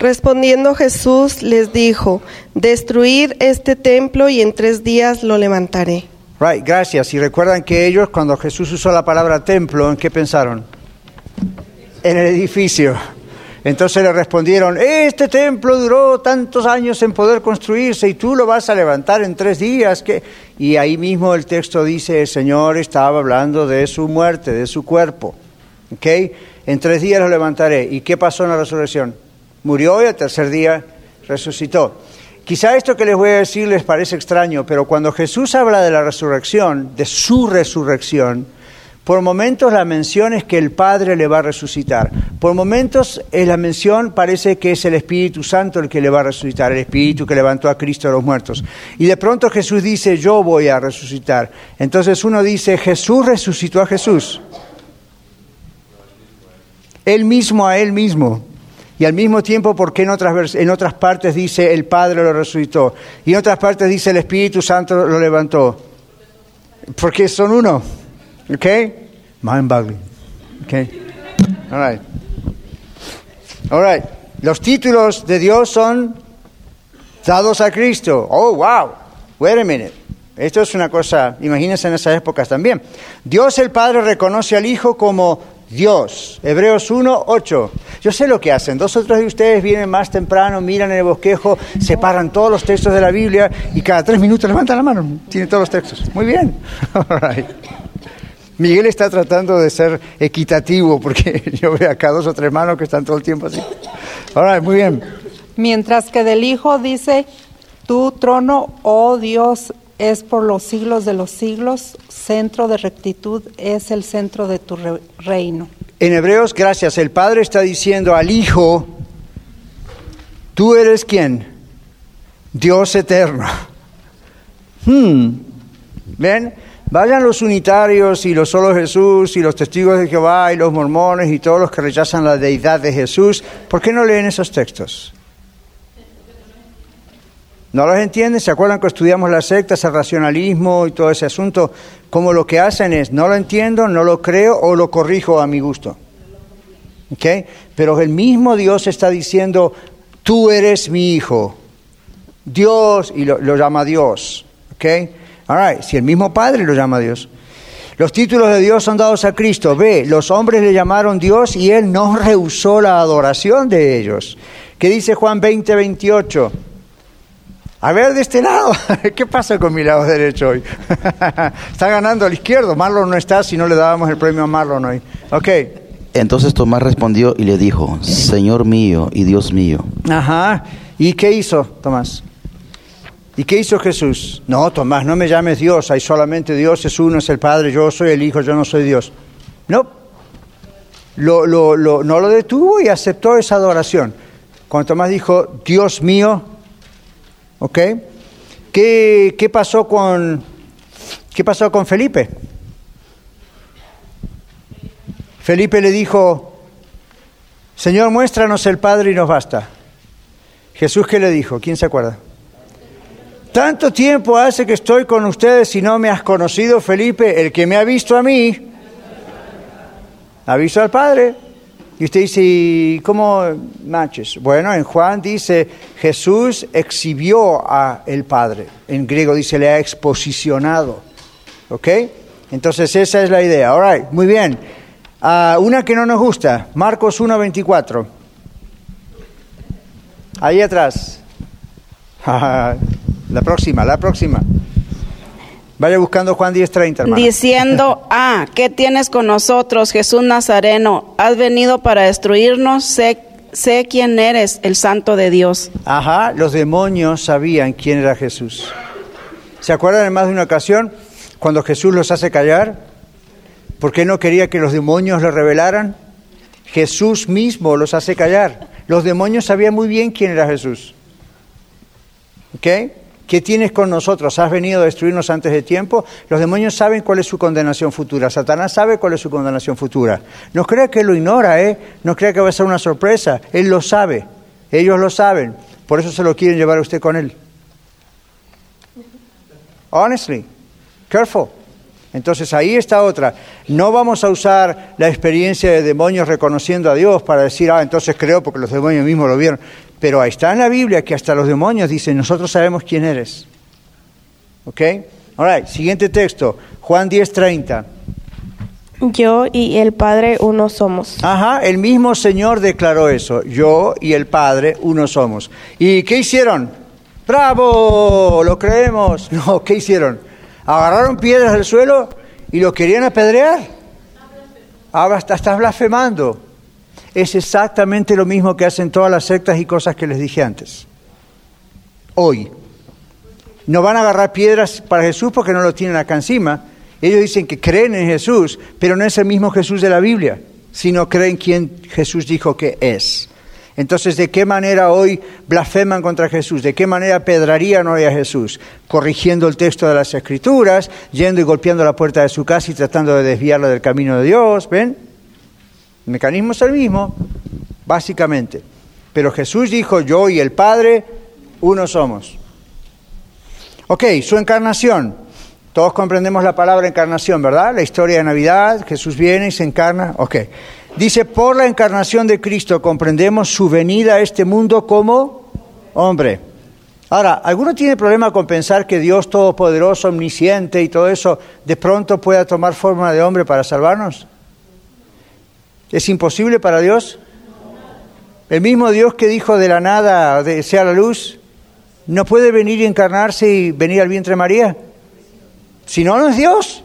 H: Respondiendo Jesús les dijo, destruid este templo y en tres días lo levantaré.
A: Right, gracias. Y recuerdan que ellos, cuando Jesús usó la palabra templo, ¿en qué pensaron? En el edificio. Entonces le respondieron, este templo duró tantos años en poder construirse y tú lo vas a levantar en tres días. ¿qué? Y ahí mismo el texto dice, el Señor estaba hablando de su muerte, de su cuerpo. ¿Ok? En tres días lo levantaré. ¿Y qué pasó en la resurrección? Murió y al tercer día resucitó. Quizá esto que les voy a decir les parece extraño, pero cuando Jesús habla de la resurrección, de su resurrección, por momentos la mención es que el Padre le va a resucitar. Por momentos eh, la mención parece que es el Espíritu Santo el que le va a resucitar, el Espíritu que levantó a Cristo de los muertos. Y de pronto Jesús dice, yo voy a resucitar. Entonces uno dice, Jesús resucitó a Jesús. Él mismo a él mismo. Y al mismo tiempo, ¿por qué en otras, en otras partes dice el Padre lo resucitó? Y en otras partes dice el Espíritu Santo lo levantó. Porque son uno. ¿Ok? Mind-boggling. ¿Ok? All right. All right. Los títulos de Dios son dados a Cristo. Oh, wow. Wait a minute. Esto es una cosa, imagínense en esas épocas también. Dios el Padre reconoce al Hijo como Dios. Hebreos 1, 8. Yo sé lo que hacen. Dos o tres de ustedes vienen más temprano, miran en el bosquejo, separan todos los textos de la Biblia y cada tres minutos levantan la mano. Tienen todos los textos. Muy bien. Miguel está tratando de ser equitativo porque yo veo acá dos o tres manos que están todo el tiempo así. Muy bien.
G: Mientras que del Hijo dice, tu trono, oh Dios, es por los siglos de los siglos, centro de rectitud es el centro de tu re reino.
A: En Hebreos, gracias, el Padre está diciendo al Hijo, tú eres quién? Dios eterno. Hmm. ¿Ven? Vayan los unitarios y los solo Jesús y los testigos de Jehová y los mormones y todos los que rechazan la deidad de Jesús. ¿Por qué no leen esos textos? ¿No los entienden? ¿Se acuerdan que estudiamos las sectas, el racionalismo y todo ese asunto? Como lo que hacen es, no lo entiendo, no lo creo o lo corrijo a mi gusto. ¿Ok? Pero el mismo Dios está diciendo, tú eres mi hijo. Dios, y lo, llama Dios. ¿Ok? All right. Si el mismo Padre lo llama Dios. Los títulos de Dios son dados a Cristo. Ve, los hombres le llamaron Dios y Él no rehusó la adoración de ellos. ¿Qué dice Juan 20, 28? A ver, de este lado, ¿qué pasa con mi lado derecho hoy? está ganando al izquierdo, Marlon no está si no le dábamos el premio a Marlon hoy. Ok.
F: Entonces Tomás respondió y le dijo, Señor mío y Dios mío.
A: Ajá. ¿Y qué hizo Tomás? ¿Y qué hizo Jesús? No, Tomás, no me llames Dios, hay solamente Dios, es uno, es el Padre, yo soy el Hijo, yo no soy Dios. No. Lo, lo, lo, no lo detuvo y aceptó esa adoración. Cuando Tomás dijo, Dios mío, ¿Ok? ¿Qué, qué, pasó con, ¿Qué pasó con Felipe? Felipe le dijo, Señor, muéstranos el Padre y nos basta. Jesús, ¿qué le dijo? ¿Quién se acuerda? Tanto tiempo hace que estoy con ustedes y no me has conocido, Felipe. El que me ha visto a mí, ha visto al Padre. Y usted dice, ¿y cómo manches? Bueno, en Juan dice, Jesús exhibió a el Padre. En griego dice, le ha exposicionado. ¿Ok? Entonces esa es la idea. All right, muy bien. Ah, una que no nos gusta, Marcos 1.24. Ahí atrás. la próxima, la próxima. Vaya buscando Juan 10:30, hermano.
D: Diciendo, ah, ¿qué tienes con nosotros, Jesús Nazareno? ¿Has venido para destruirnos? Sé, sé quién eres, el santo de Dios.
A: Ajá, los demonios sabían quién era Jesús. ¿Se acuerdan en más de una ocasión cuando Jesús los hace callar? ¿Por qué no quería que los demonios le revelaran? Jesús mismo los hace callar. Los demonios sabían muy bien quién era Jesús. ¿Ok? ¿Qué tienes con nosotros? ¿Has venido a destruirnos antes de tiempo? Los demonios saben cuál es su condenación futura. Satanás sabe cuál es su condenación futura. No crea que lo ignora, ¿eh? No crea que va a ser una sorpresa. Él lo sabe. Ellos lo saben. Por eso se lo quieren llevar a usted con él. Honestly. Careful. Entonces ahí está otra. No vamos a usar la experiencia de demonios reconociendo a Dios para decir, ah, entonces creo porque los demonios mismos lo vieron. Pero ahí está en la Biblia que hasta los demonios dicen, nosotros sabemos quién eres. ¿Ok? All siguiente texto, Juan 10:30.
H: Yo y el Padre uno somos.
A: Ajá, el mismo Señor declaró eso. Yo y el Padre uno somos. ¿Y qué hicieron? ¡Bravo! Lo creemos. No, ¿qué hicieron? Agarraron piedras del suelo y lo querían apedrear. Ahora estás blasfemando es exactamente lo mismo que hacen todas las sectas y cosas que les dije antes. Hoy. No van a agarrar piedras para Jesús porque no lo tienen acá encima. Ellos dicen que creen en Jesús, pero no es el mismo Jesús de la Biblia, sino creen quien Jesús dijo que es. Entonces, ¿de qué manera hoy blasfeman contra Jesús? ¿De qué manera pedrarían hoy a Jesús? Corrigiendo el texto de las Escrituras, yendo y golpeando la puerta de su casa y tratando de desviarla del camino de Dios, ¿ven? El mecanismo es el mismo, básicamente. Pero Jesús dijo, yo y el Padre, uno somos. Ok, su encarnación. Todos comprendemos la palabra encarnación, ¿verdad? La historia de Navidad, Jesús viene y se encarna. Ok. Dice, por la encarnación de Cristo comprendemos su venida a este mundo como hombre. Ahora, ¿alguno tiene problema con pensar que Dios Todopoderoso, omnisciente y todo eso, de pronto pueda tomar forma de hombre para salvarnos? ¿Es imposible para Dios? El mismo Dios que dijo de la nada, sea la luz, no puede venir y encarnarse y venir al vientre de María. Si no, no es Dios.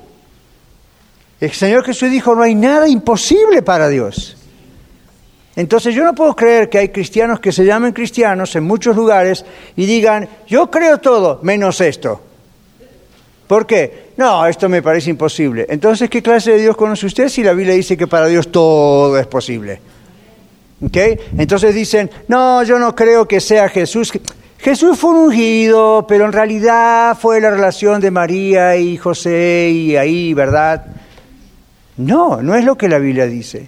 A: El Señor Jesús dijo, no hay nada imposible para Dios. Entonces yo no puedo creer que hay cristianos que se llamen cristianos en muchos lugares y digan, yo creo todo menos esto. ¿Por qué? No, esto me parece imposible. Entonces, ¿qué clase de Dios conoce usted si la Biblia dice que para Dios todo es posible? Entonces dicen, no, yo no creo que sea Jesús. Jesús fue un ungido, pero en realidad fue la relación de María y José y ahí, ¿verdad? No, no es lo que la Biblia dice.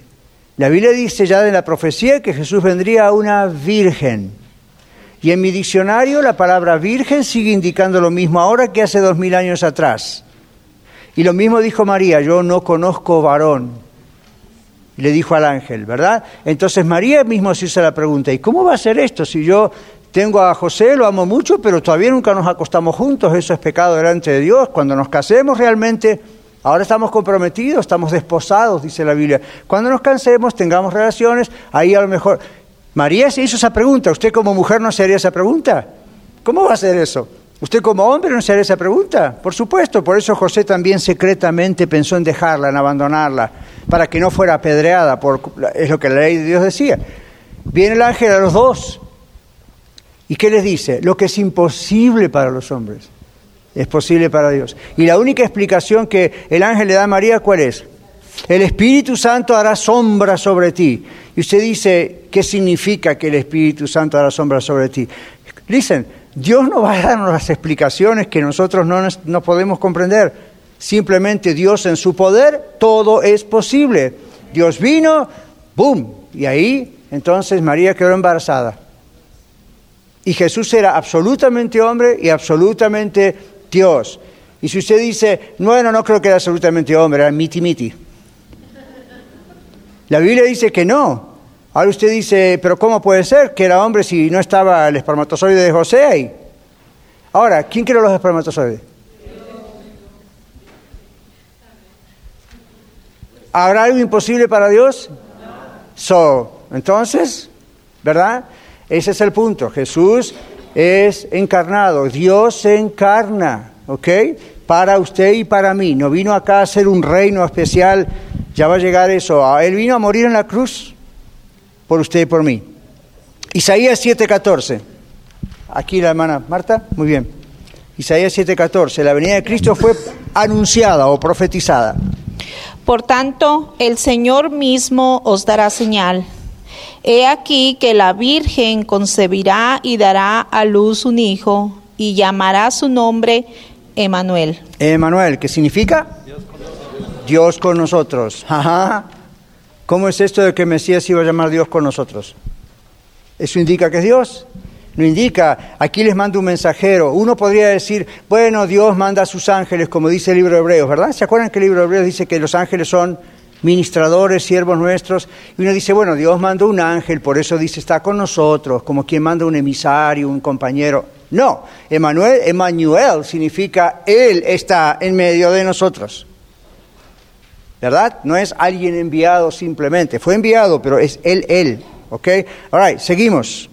A: La Biblia dice ya de la profecía que Jesús vendría a una virgen. Y en mi diccionario la palabra virgen sigue indicando lo mismo ahora que hace dos mil años atrás. Y lo mismo dijo María, yo no conozco varón. Le dijo al ángel, ¿verdad? Entonces María mismo se hizo la pregunta, ¿y cómo va a ser esto si yo tengo a José, lo amo mucho, pero todavía nunca nos acostamos juntos, eso es pecado delante de Dios. Cuando nos casemos realmente, ahora estamos comprometidos, estamos desposados, dice la Biblia. Cuando nos cansemos, tengamos relaciones, ahí a lo mejor... María se hizo esa pregunta. ¿Usted como mujer no se haría esa pregunta? ¿Cómo va a hacer eso? ¿Usted como hombre no se haría esa pregunta? Por supuesto, por eso José también secretamente pensó en dejarla, en abandonarla, para que no fuera apedreada, por, es lo que la ley de Dios decía. Viene el ángel a los dos. ¿Y qué les dice? Lo que es imposible para los hombres es posible para Dios. Y la única explicación que el ángel le da a María, ¿cuál es? El Espíritu Santo hará sombra sobre ti. Y usted dice, ¿qué significa que el Espíritu Santo hará sombra sobre ti? Dicen, Dios no va a darnos las explicaciones que nosotros no, no podemos comprender. Simplemente Dios en su poder, todo es posible. Dios vino, ¡boom! Y ahí entonces María quedó embarazada. Y Jesús era absolutamente hombre y absolutamente Dios. Y si usted dice, bueno, no creo que era absolutamente hombre, era miti miti. La Biblia dice que no. Ahora usted dice, pero ¿cómo puede ser que era hombre si no estaba el espermatozoide de José ahí? Ahora, ¿quién creó los espermatozoides? ¿Habrá algo imposible para Dios? So, entonces, ¿verdad? Ese es el punto. Jesús es encarnado, Dios se encarna, ¿ok? Para usted y para mí. No vino acá a ser un reino especial, ya va a llegar eso. Ah, Él vino a morir en la cruz por usted y por mí. Isaías 7:14. Aquí la hermana Marta, muy bien. Isaías 7:14, la venida de Cristo fue anunciada o profetizada.
K: Por tanto, el Señor mismo os dará señal. He aquí que la Virgen concebirá y dará a luz un hijo y llamará su nombre Emanuel.
A: Emanuel, ¿qué significa? Dios con nosotros. Ajá. ¿Cómo es esto de que Mesías iba a llamar Dios con nosotros? ¿Eso indica que es Dios? No indica, aquí les manda un mensajero. Uno podría decir, bueno, Dios manda a sus ángeles, como dice el libro de Hebreos, ¿verdad? ¿Se acuerdan que el libro de Hebreos dice que los ángeles son ministradores, siervos nuestros? Y uno dice, bueno, Dios mandó un ángel, por eso dice, está con nosotros, como quien manda un emisario, un compañero. No, Emanuel, Emanuel significa Él está en medio de nosotros. ¿Verdad? No es alguien enviado simplemente. Fue enviado, pero es Él, Él. ¿Ok? All right, seguimos.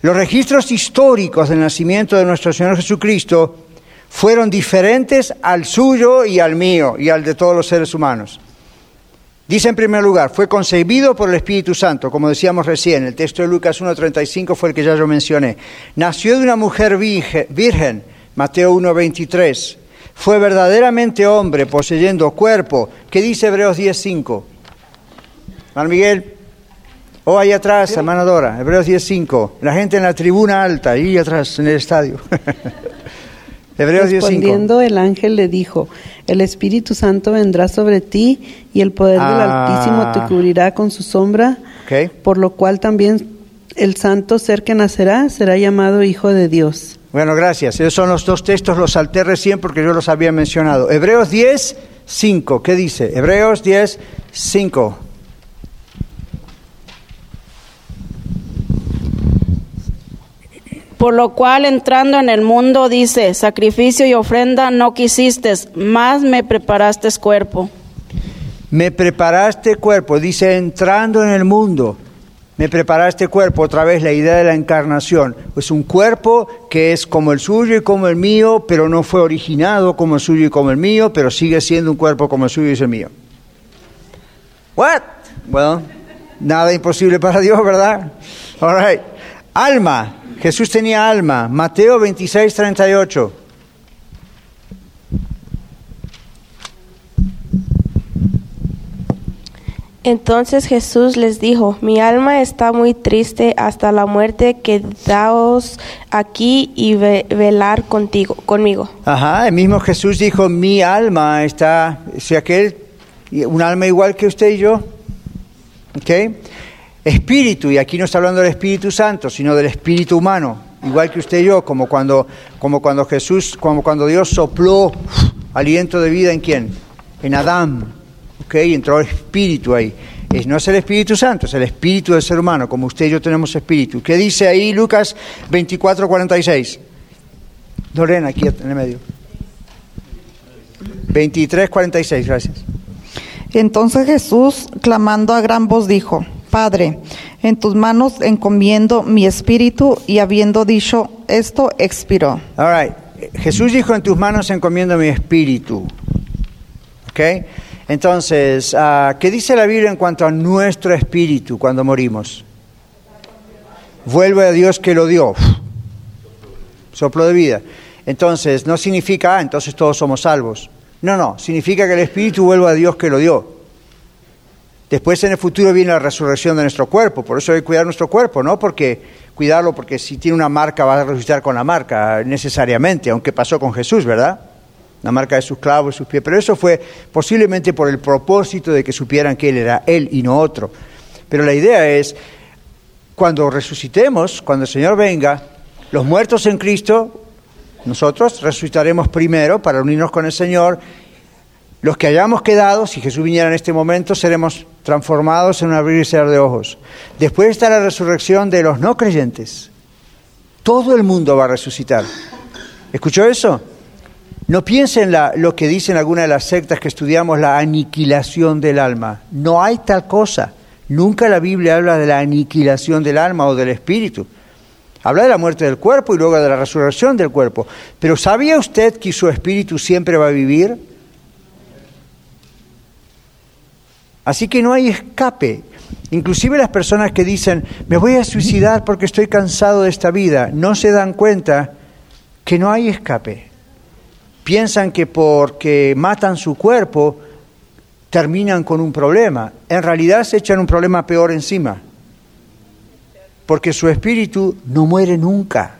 A: Los registros históricos del nacimiento de nuestro Señor Jesucristo fueron diferentes al suyo y al mío y al de todos los seres humanos. Dice en primer lugar, fue concebido por el Espíritu Santo, como decíamos recién, el texto de Lucas 1.35 fue el que ya yo mencioné. Nació de una mujer virgen, Mateo 1.23. Fue verdaderamente hombre, poseyendo cuerpo. ¿Qué dice Hebreos 10.5? Juan Miguel. O oh, ahí atrás, hermana Dora, Hebreos 10.5. La gente en la tribuna alta, ahí atrás, en el estadio. Hebreos 10.5.
L: Respondiendo el ángel le dijo, el Espíritu Santo vendrá sobre ti y el poder del
A: Ah.
L: Altísimo te cubrirá con su sombra, por lo cual también el santo ser que nacerá será llamado Hijo de Dios.
A: Bueno, gracias. Esos son los dos textos, los salté recién porque yo los había mencionado. Hebreos 10, 5. ¿Qué dice? Hebreos 10, 5.
D: Por lo cual entrando en el mundo dice, sacrificio y ofrenda no quisiste, más me preparaste cuerpo.
A: Me preparaste cuerpo, dice entrando en el mundo. Me preparaste cuerpo, otra vez la idea de la encarnación. Es un cuerpo que es como el suyo y como el mío, pero no fue originado como el suyo y como el mío, pero sigue siendo un cuerpo como el suyo y el mío. What? Well, nada imposible para Dios, ¿verdad? All right. Alma. Jesús tenía alma. Mateo 26, 38.
M: Entonces Jesús les dijo, mi alma está muy triste hasta la muerte, quedaos aquí y ve- velar contigo, conmigo.
A: Ajá, el mismo Jesús dijo, mi alma está, si aquel, un alma igual que usted y yo, ¿ok? Espíritu, y aquí no está hablando del Espíritu Santo, sino del Espíritu humano, igual que usted y yo, como cuando, como cuando Jesús, como cuando Dios sopló aliento de vida en quién? En Adán, ¿ok? Entró el Espíritu ahí. Es, no es el Espíritu Santo, es el Espíritu del ser humano, como usted y yo tenemos Espíritu. ¿Qué dice ahí Lucas 24, 46? Lorena, aquí en el medio. 23, 46, gracias.
C: Entonces Jesús, clamando a gran voz, dijo, Padre, en tus manos encomiendo mi espíritu, y habiendo dicho esto, expiró.
A: All. Jesús dijo, en tus manos encomiendo mi espíritu. ¿Ok? Entonces, ah, ¿qué dice la Biblia en cuanto a nuestro espíritu cuando morimos? Vuelve a Dios que lo dio. Soplo de vida. Entonces, no significa, ah, entonces todos somos salvos. No, no, significa que el espíritu vuelve a Dios que lo dio. Después en el futuro viene la resurrección de nuestro cuerpo, por eso hay que cuidar nuestro cuerpo, no porque cuidarlo porque si tiene una marca va a resucitar con la marca necesariamente, aunque pasó con Jesús, ¿verdad? La marca de sus clavos, sus pies, pero eso fue posiblemente por el propósito de que supieran que él era él y no otro. Pero la idea es, cuando resucitemos, cuando el Señor venga, los muertos en Cristo, nosotros resucitaremos primero para unirnos con el Señor. Los que hayamos quedado, si Jesús viniera en este momento, seremos transformados en un abrir y cerrar de ojos. Después está la resurrección de los no creyentes. Todo el mundo va a resucitar. ¿Escuchó eso? No piensen la, lo que dicen algunas de las sectas que estudiamos, la aniquilación del alma. No hay tal cosa. Nunca la Biblia habla de la aniquilación del alma o del espíritu. Habla de la muerte del cuerpo y luego de la resurrección del cuerpo. Pero ¿sabía usted que su espíritu siempre va a vivir? Así que no hay escape. Inclusive las personas que dicen, me voy a suicidar porque estoy cansado de esta vida, no se dan cuenta que no hay escape. Piensan que porque matan su cuerpo terminan con un problema. En realidad se echan un problema peor encima. Porque su espíritu no muere nunca.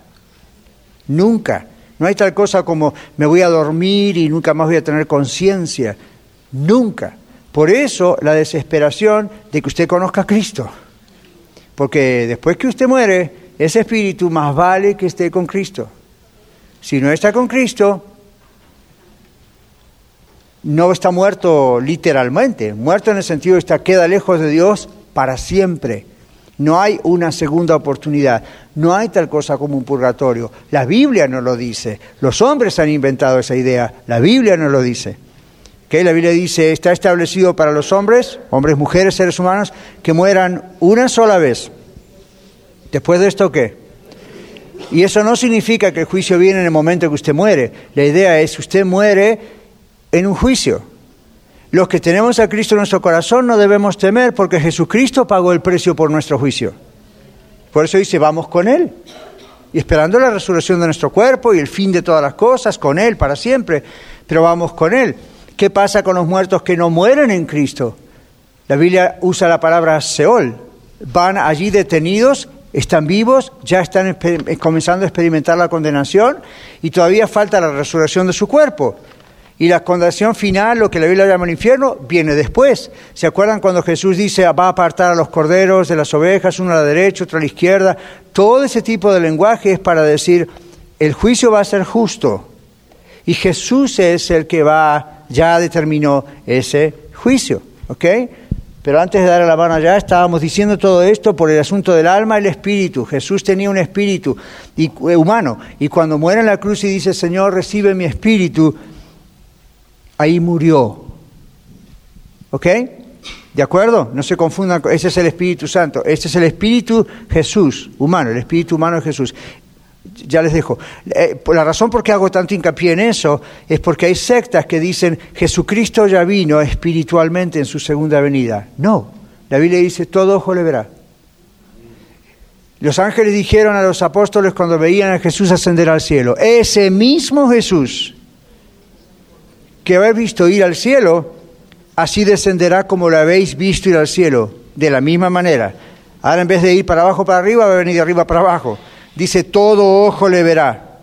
A: Nunca. No hay tal cosa como me voy a dormir y nunca más voy a tener conciencia. Nunca. Por eso la desesperación de que usted conozca a Cristo. Porque después que usted muere, ese espíritu más vale que esté con Cristo. Si no está con Cristo, no está muerto literalmente, muerto en el sentido de que queda lejos de Dios para siempre. No hay una segunda oportunidad, no hay tal cosa como un purgatorio. La Biblia no lo dice, los hombres han inventado esa idea, la Biblia no lo dice. ¿Qué? La Biblia dice, está establecido para los hombres, hombres, mujeres, seres humanos, que mueran una sola vez. Después de esto, ¿qué? Y eso no significa que el juicio viene en el momento que usted muere. La idea es, usted muere en un juicio. Los que tenemos a Cristo en nuestro corazón no debemos temer porque Jesucristo pagó el precio por nuestro juicio. Por eso dice, vamos con Él. Y esperando la resurrección de nuestro cuerpo y el fin de todas las cosas, con Él para siempre. Pero vamos con Él. ¿Qué pasa con los muertos que no mueren en Cristo? La Biblia usa la palabra Seol. Van allí detenidos, están vivos, ya están comenzando a experimentar la condenación y todavía falta la resurrección de su cuerpo. Y la condenación final, lo que la Biblia llama el infierno, viene después. ¿Se acuerdan cuando Jesús dice va a apartar a los corderos de las ovejas, uno a la derecha, otro a la izquierda? Todo ese tipo de lenguaje es para decir, el juicio va a ser justo. Y Jesús es el que va, ya determinó ese juicio. ¿Ok? Pero antes de dar la mano allá, estábamos diciendo todo esto por el asunto del alma y el espíritu. Jesús tenía un espíritu y, humano. Y cuando muere en la cruz y dice, Señor, recibe mi espíritu, ahí murió. ¿Ok? ¿De acuerdo? No se confundan, ese es el Espíritu Santo, este es el Espíritu Jesús, humano, el Espíritu humano de Jesús. Ya les dejo. Eh, la razón por qué hago tanto hincapié en eso es porque hay sectas que dicen Jesucristo ya vino espiritualmente en su segunda venida. No, la Biblia dice todo ojo le verá. Los ángeles dijeron a los apóstoles cuando veían a Jesús ascender al cielo, ese mismo Jesús que habéis visto ir al cielo, así descenderá como lo habéis visto ir al cielo, de la misma manera. Ahora en vez de ir para abajo para arriba, va a venir de arriba para abajo. Dice, todo ojo le verá,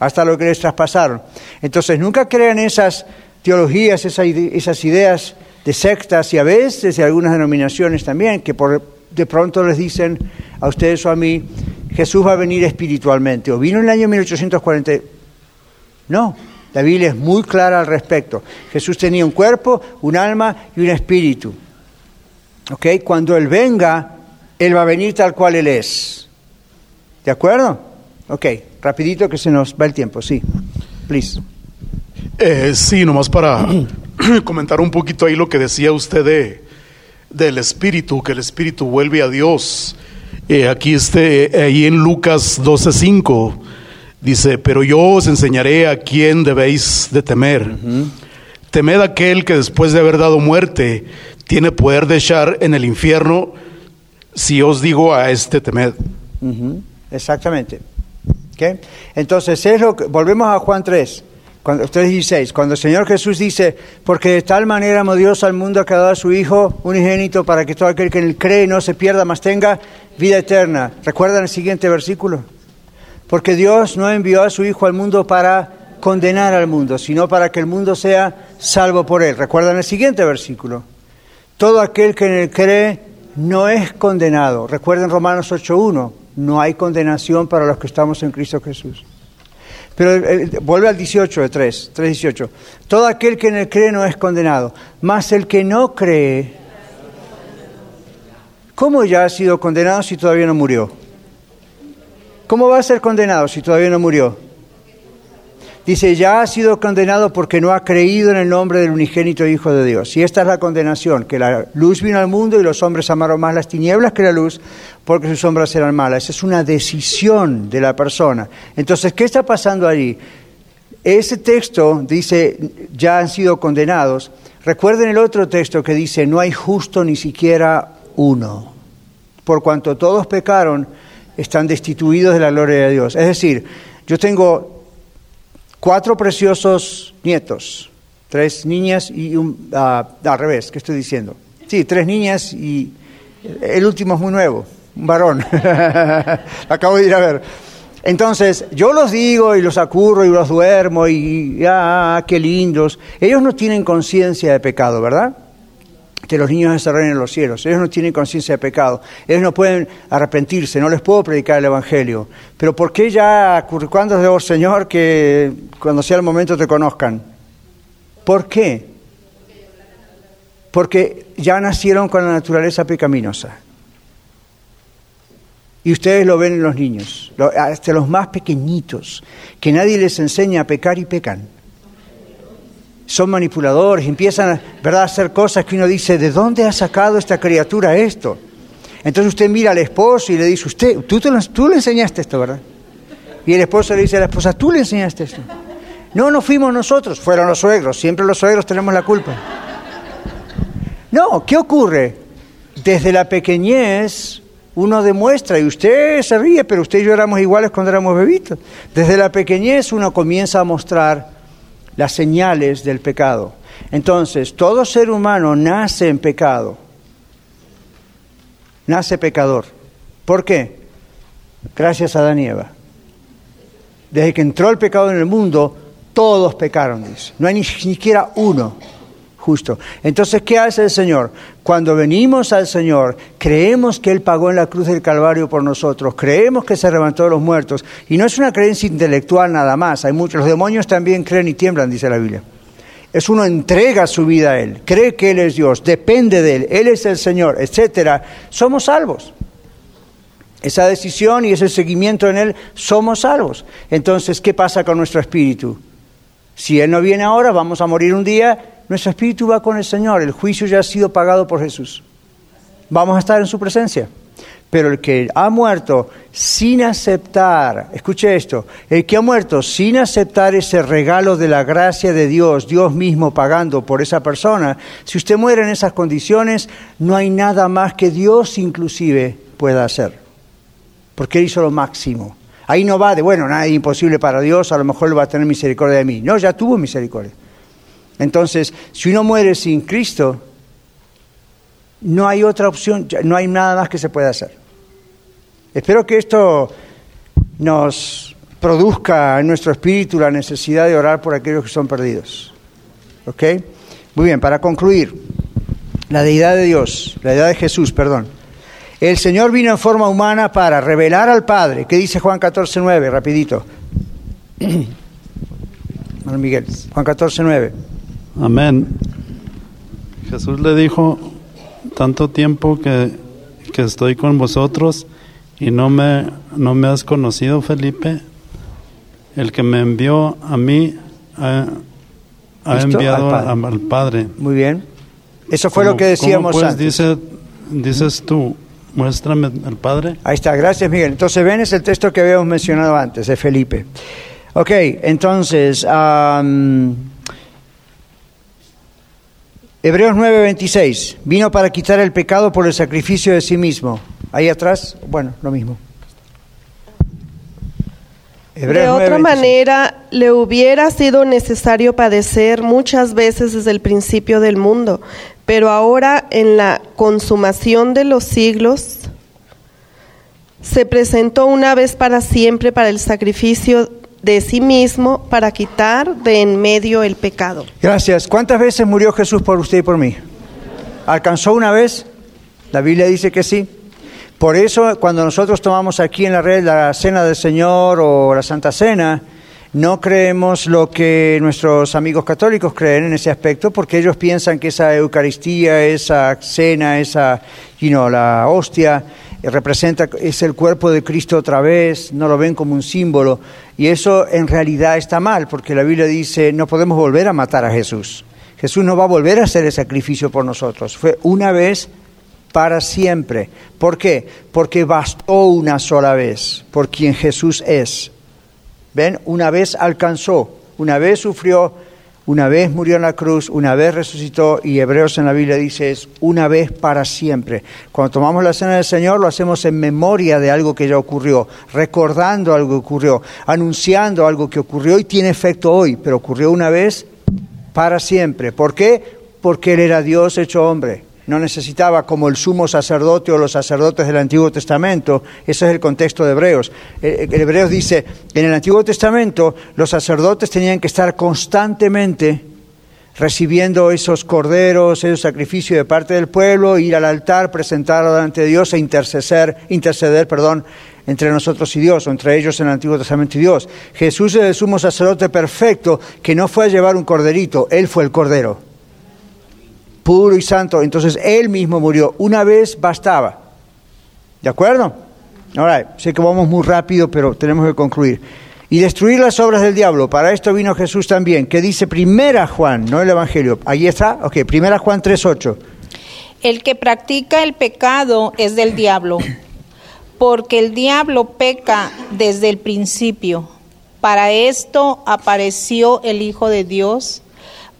A: hasta lo que les traspasaron. Entonces, nunca crean esas teologías, esas ideas de sectas y a veces de algunas denominaciones también, que por, de pronto les dicen a ustedes o a mí, Jesús va a venir espiritualmente, o vino en el año 1840. No, la Biblia es muy clara al respecto. Jesús tenía un cuerpo, un alma y un espíritu. ¿Ok? Cuando Él venga, Él va a venir tal cual Él es. ¿De acuerdo? Ok, rapidito que se nos va el tiempo, sí. Please.
N: Eh, sí, nomás para comentar un poquito ahí lo que decía usted de, del espíritu, que el espíritu vuelve a Dios. Eh, aquí este, ahí en Lucas 12:5 Dice, pero yo os enseñaré a quién debéis de temer. Temed aquel que después de haber dado muerte tiene poder de echar en el infierno, si os digo a este temed.
A: Exactamente. Entonces, es lo que, volvemos a Juan 3, cuando, 3.16, cuando el Señor Jesús dice, porque de tal manera amó Dios al mundo que ha dado a su Hijo unigénito para que todo aquel que en él cree no se pierda, mas tenga vida eterna. ¿Recuerdan el siguiente versículo? Porque Dios no envió a su Hijo al mundo para condenar al mundo, sino para que el mundo sea salvo por él. Recuerdan el siguiente versículo. Todo aquel que en él cree no es condenado. Recuerden Romanos 8.1, no hay condenación para los que estamos en Cristo Jesús. Pero eh, vuelve al 18 de 3, 3.18. Todo aquel que en él cree no es condenado, mas el que no cree, ¿cómo ya ha sido condenado si todavía no murió? ¿Cómo va a ser condenado si todavía no murió? Dice, ya ha sido condenado porque no ha creído en el nombre del unigénito Hijo de Dios. Y esta es la condenación, que la luz vino al mundo y los hombres amaron más las tinieblas que la luz porque sus sombras eran malas. Es una decisión de la persona. Entonces, ¿qué está pasando allí? Ese texto dice, ya han sido condenados. Recuerden el otro texto que dice, no hay justo ni siquiera uno. Por cuanto todos pecaron, están destituidos de la gloria de Dios. Es decir, yo tengo cuatro preciosos nietos, tres niñas y un... ah, al revés, ¿qué estoy diciendo? Sí, tres niñas y el último es muy nuevo, un varón. Acabo de ir a ver. Entonces, yo los digo y los acurro y los duermo y, ah, qué lindos. Ellos no tienen conciencia de pecado, ¿verdad? Que los niños desarrollen en los cielos. Ellos no tienen conciencia de pecado. Ellos no pueden arrepentirse. No les puedo predicar el Evangelio. Pero ¿por qué ya, cuándo debo, Señor, que cuando sea el momento te conozcan? ¿Por qué? Porque ya nacieron con la naturaleza pecaminosa. Y ustedes lo ven en los niños, hasta los más pequeñitos, que nadie les enseña a pecar y pecan son manipuladores, empiezan ¿verdad? a hacer cosas que uno dice, ¿de dónde ha sacado esta criatura esto? Entonces usted mira al esposo y le dice, usted, tú, te tú le enseñaste esto, ¿verdad? Y el esposo le dice a la esposa, tú le enseñaste esto. No, no fuimos nosotros, fueron los suegros, siempre los suegros tenemos la culpa. No, ¿qué ocurre? Desde la pequeñez uno demuestra, y usted se ríe, pero usted y yo éramos iguales cuando éramos bebitos. Desde la pequeñez uno comienza a mostrar las señales del pecado. Entonces, todo ser humano nace en pecado, nace pecador. ¿Por qué? Gracias a Adán y Eva. Desde que entró el pecado en el mundo, todos pecaron. No hay ni siquiera uno justo. Entonces, ¿qué hace el Señor? Cuando venimos al Señor, creemos que Él pagó en la cruz del Calvario por nosotros, creemos que se levantó de los muertos, y no es una creencia intelectual nada más, hay muchos, los demonios también creen y tiemblan, dice la Biblia. Es uno entrega su vida a Él, cree que Él es Dios, depende de Él, Él es el Señor, etcétera. Somos salvos. Esa decisión y ese seguimiento en Él, somos salvos. Entonces, ¿qué pasa con nuestro espíritu? Si Él no viene ahora, vamos a morir un día, nuestro espíritu va con el Señor, el juicio ya ha sido pagado por Jesús. Vamos a estar en su presencia. Pero el que ha muerto sin aceptar, escuche esto, el que ha muerto sin aceptar ese regalo de la gracia de Dios, Dios mismo pagando por esa persona, si usted muere en esas condiciones, no hay nada más que Dios inclusive pueda hacer. Porque Él hizo lo máximo. Ahí no va de, bueno, nada imposible para Dios, a lo mejor Él va a tener misericordia de mí. No, ya tuvo misericordia. Entonces, si uno muere sin Cristo, no hay otra opción, no hay nada más que se pueda hacer. Espero que esto nos produzca en nuestro espíritu la necesidad de orar por aquellos que son perdidos. ¿Ok? Muy bien, para concluir, la deidad de Dios, la deidad de Jesús, perdón. El Señor vino en forma humana para revelar al Padre. ¿Qué dice Juan 14, 9? Rapidito. Hermano Miguel, Juan 14, 9.
B: Amén. Jesús le dijo, tanto tiempo que, que estoy con vosotros y no me, no me has conocido, Felipe. El que me envió a mí ha, enviado
A: Al Padre.
B: Padre. al Padre.
A: Muy bien. Eso fue lo
B: ¿Cómo-
A: que decíamos
B: cómo, pues,
A: antes.
B: Dice, dices tú, muéstrame al Padre.
A: Ahí está, gracias Miguel. Entonces ven, es el texto que habíamos mencionado antes, de Felipe. Ok, entonces, Hebreos 9:26, vino para quitar el pecado por el sacrificio de sí mismo. Ahí atrás, bueno, lo mismo.
H: De
A: Hebreos
H: otra
A: 9:26.
H: manera, le hubiera sido necesario padecer muchas veces desde el principio del mundo, pero ahora en la consumación de los siglos se presentó una vez para siempre para el sacrificio de sí mismo para quitar de en medio el pecado.
A: Gracias. ¿Cuántas veces murió Jesús por usted y por mí? ¿Alcanzó una vez? La Biblia dice que sí. Por eso cuando nosotros tomamos aquí en la red la Cena del Señor o la Santa Cena, no creemos lo que nuestros amigos católicos creen en ese aspecto, porque ellos piensan que esa Eucaristía, esa cena, esa, you know, la hostia, representa, es el cuerpo de Cristo otra vez, no lo ven como un símbolo. Y eso en realidad está mal, porque la Biblia dice, no podemos volver a matar a Jesús. Jesús no va a volver a hacer el sacrificio por nosotros. Fue una vez para siempre. ¿Por qué? Porque bastó una sola vez, por quien Jesús es. ¿Ven? Una vez alcanzó, una vez sufrió, una vez murió en la cruz, una vez resucitó y Hebreos en la Biblia dice es una vez para siempre. Cuando tomamos la cena del Señor lo hacemos en memoria de algo que ya ocurrió, recordando algo que ocurrió, anunciando algo que ocurrió y tiene efecto hoy, pero ocurrió una vez para siempre. ¿Por qué? Porque Él era Dios hecho hombre no necesitaba como el sumo sacerdote o los sacerdotes del Antiguo Testamento. Ese es el contexto de Hebreos. El Hebreos dice, en el Antiguo Testamento los sacerdotes tenían que estar constantemente recibiendo esos corderos, esos sacrificios de parte del pueblo, ir al altar, presentarlo delante de Dios e interceder, interceder perdón, entre nosotros y Dios, o entre ellos en el Antiguo Testamento y Dios. Jesús es el sumo sacerdote perfecto que no fue a llevar un corderito, Él fue el cordero puro y santo. Entonces Él mismo murió. Una vez bastaba. ¿De acuerdo? Ahora, sé que vamos muy rápido, pero tenemos que concluir. Y destruir las obras del diablo. Para esto vino Jesús también. ¿Qué dice Primera Juan, no el Evangelio? Ahí está. Ok, Primera Juan 3.8.
K: El que practica el pecado es del diablo, porque el diablo peca desde el principio. Para esto apareció el Hijo de Dios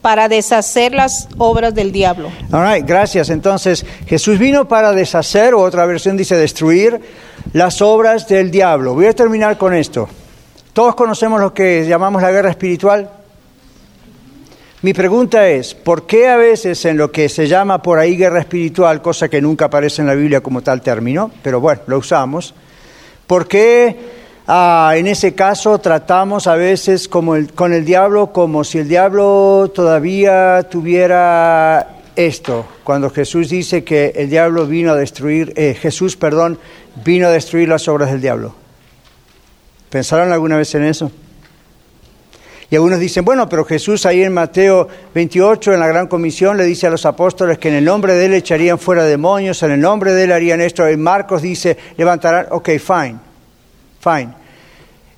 K: para deshacer las obras del diablo.
A: All gracias. Entonces, Jesús vino para deshacer, o otra versión dice destruir, las obras del diablo. Voy a terminar con esto. Todos conocemos lo que llamamos la guerra espiritual. Mi pregunta es, ¿por qué a veces en lo que se llama por ahí guerra espiritual, cosa que nunca aparece en la Biblia como tal término, pero bueno, lo usamos, ¿por qué Ah, en ese caso tratamos a veces como con el diablo como si el diablo todavía tuviera esto. Cuando Jesús dice que el diablo vino a destruir, eh, Jesús, perdón, vino a destruir las obras del diablo. ¿Pensaron alguna vez en eso? Y algunos dicen, bueno, pero Jesús ahí en Mateo 28, en la gran comisión, le dice a los apóstoles que en el nombre de él echarían fuera demonios, en el nombre de él harían esto. En Marcos dice, levantarán, ok, fine. Fine.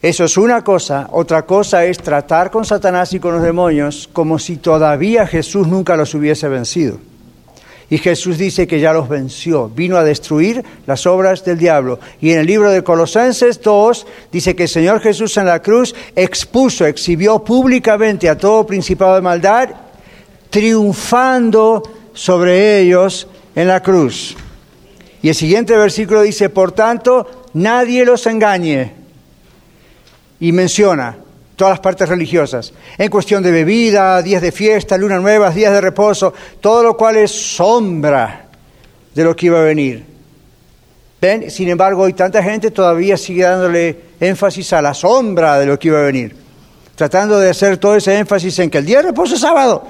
A: Eso es una cosa. Otra cosa es tratar con Satanás y con los demonios como si todavía Jesús nunca los hubiese vencido. Y Jesús dice que ya los venció, vino a destruir las obras del diablo. Y en el libro de Colosenses 2 dice que el Señor Jesús en la cruz expuso, exhibió públicamente a todo principado de maldad, triunfando sobre ellos en la cruz. Y el siguiente versículo dice, por tanto, nadie los engañe. Y menciona todas las partes religiosas, en cuestión de bebida, días de fiesta, lunas nuevas, días de reposo, todo lo cual es sombra de lo que iba a venir. ¿Ven? Sin embargo, hoy tanta gente todavía sigue dándole énfasis a la sombra de lo que iba a venir, tratando de hacer todo ese énfasis en que el día de reposo es sábado,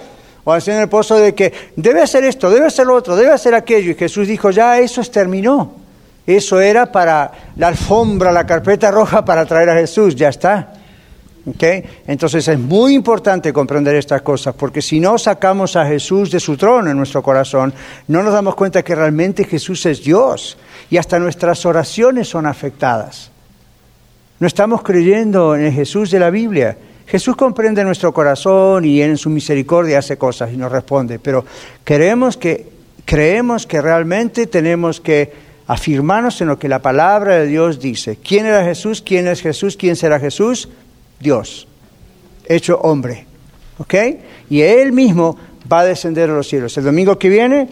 A: o hacer el reposo de que debe hacer esto, debe hacer lo otro, debe hacer aquello, y Jesús dijo, ya eso terminó. Eso era para la alfombra, la carpeta roja para traer a Jesús, ya está. Entonces es muy importante comprender estas cosas, porque si no sacamos a Jesús de su trono en nuestro corazón, no nos damos cuenta que realmente Jesús es Dios y hasta nuestras oraciones son afectadas. No estamos creyendo en el Jesús de la Biblia. Jesús comprende nuestro corazón y en su misericordia hace cosas y nos responde, pero creemos que, creemos que realmente tenemos que afirmarnos en lo que la palabra de Dios dice. ¿Quién era Jesús? ¿Quién es Jesús? ¿Quién será Jesús? Dios, hecho hombre. ¿Ok? Y Él mismo va a descender a los cielos. El domingo que viene,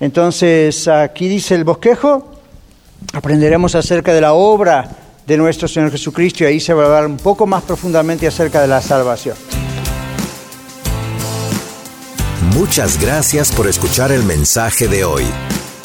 A: entonces aquí dice el bosquejo, aprenderemos acerca de la obra de nuestro Señor Jesucristo y ahí se va a hablar un poco más profundamente acerca de la salvación.
O: Muchas gracias por escuchar el mensaje de hoy.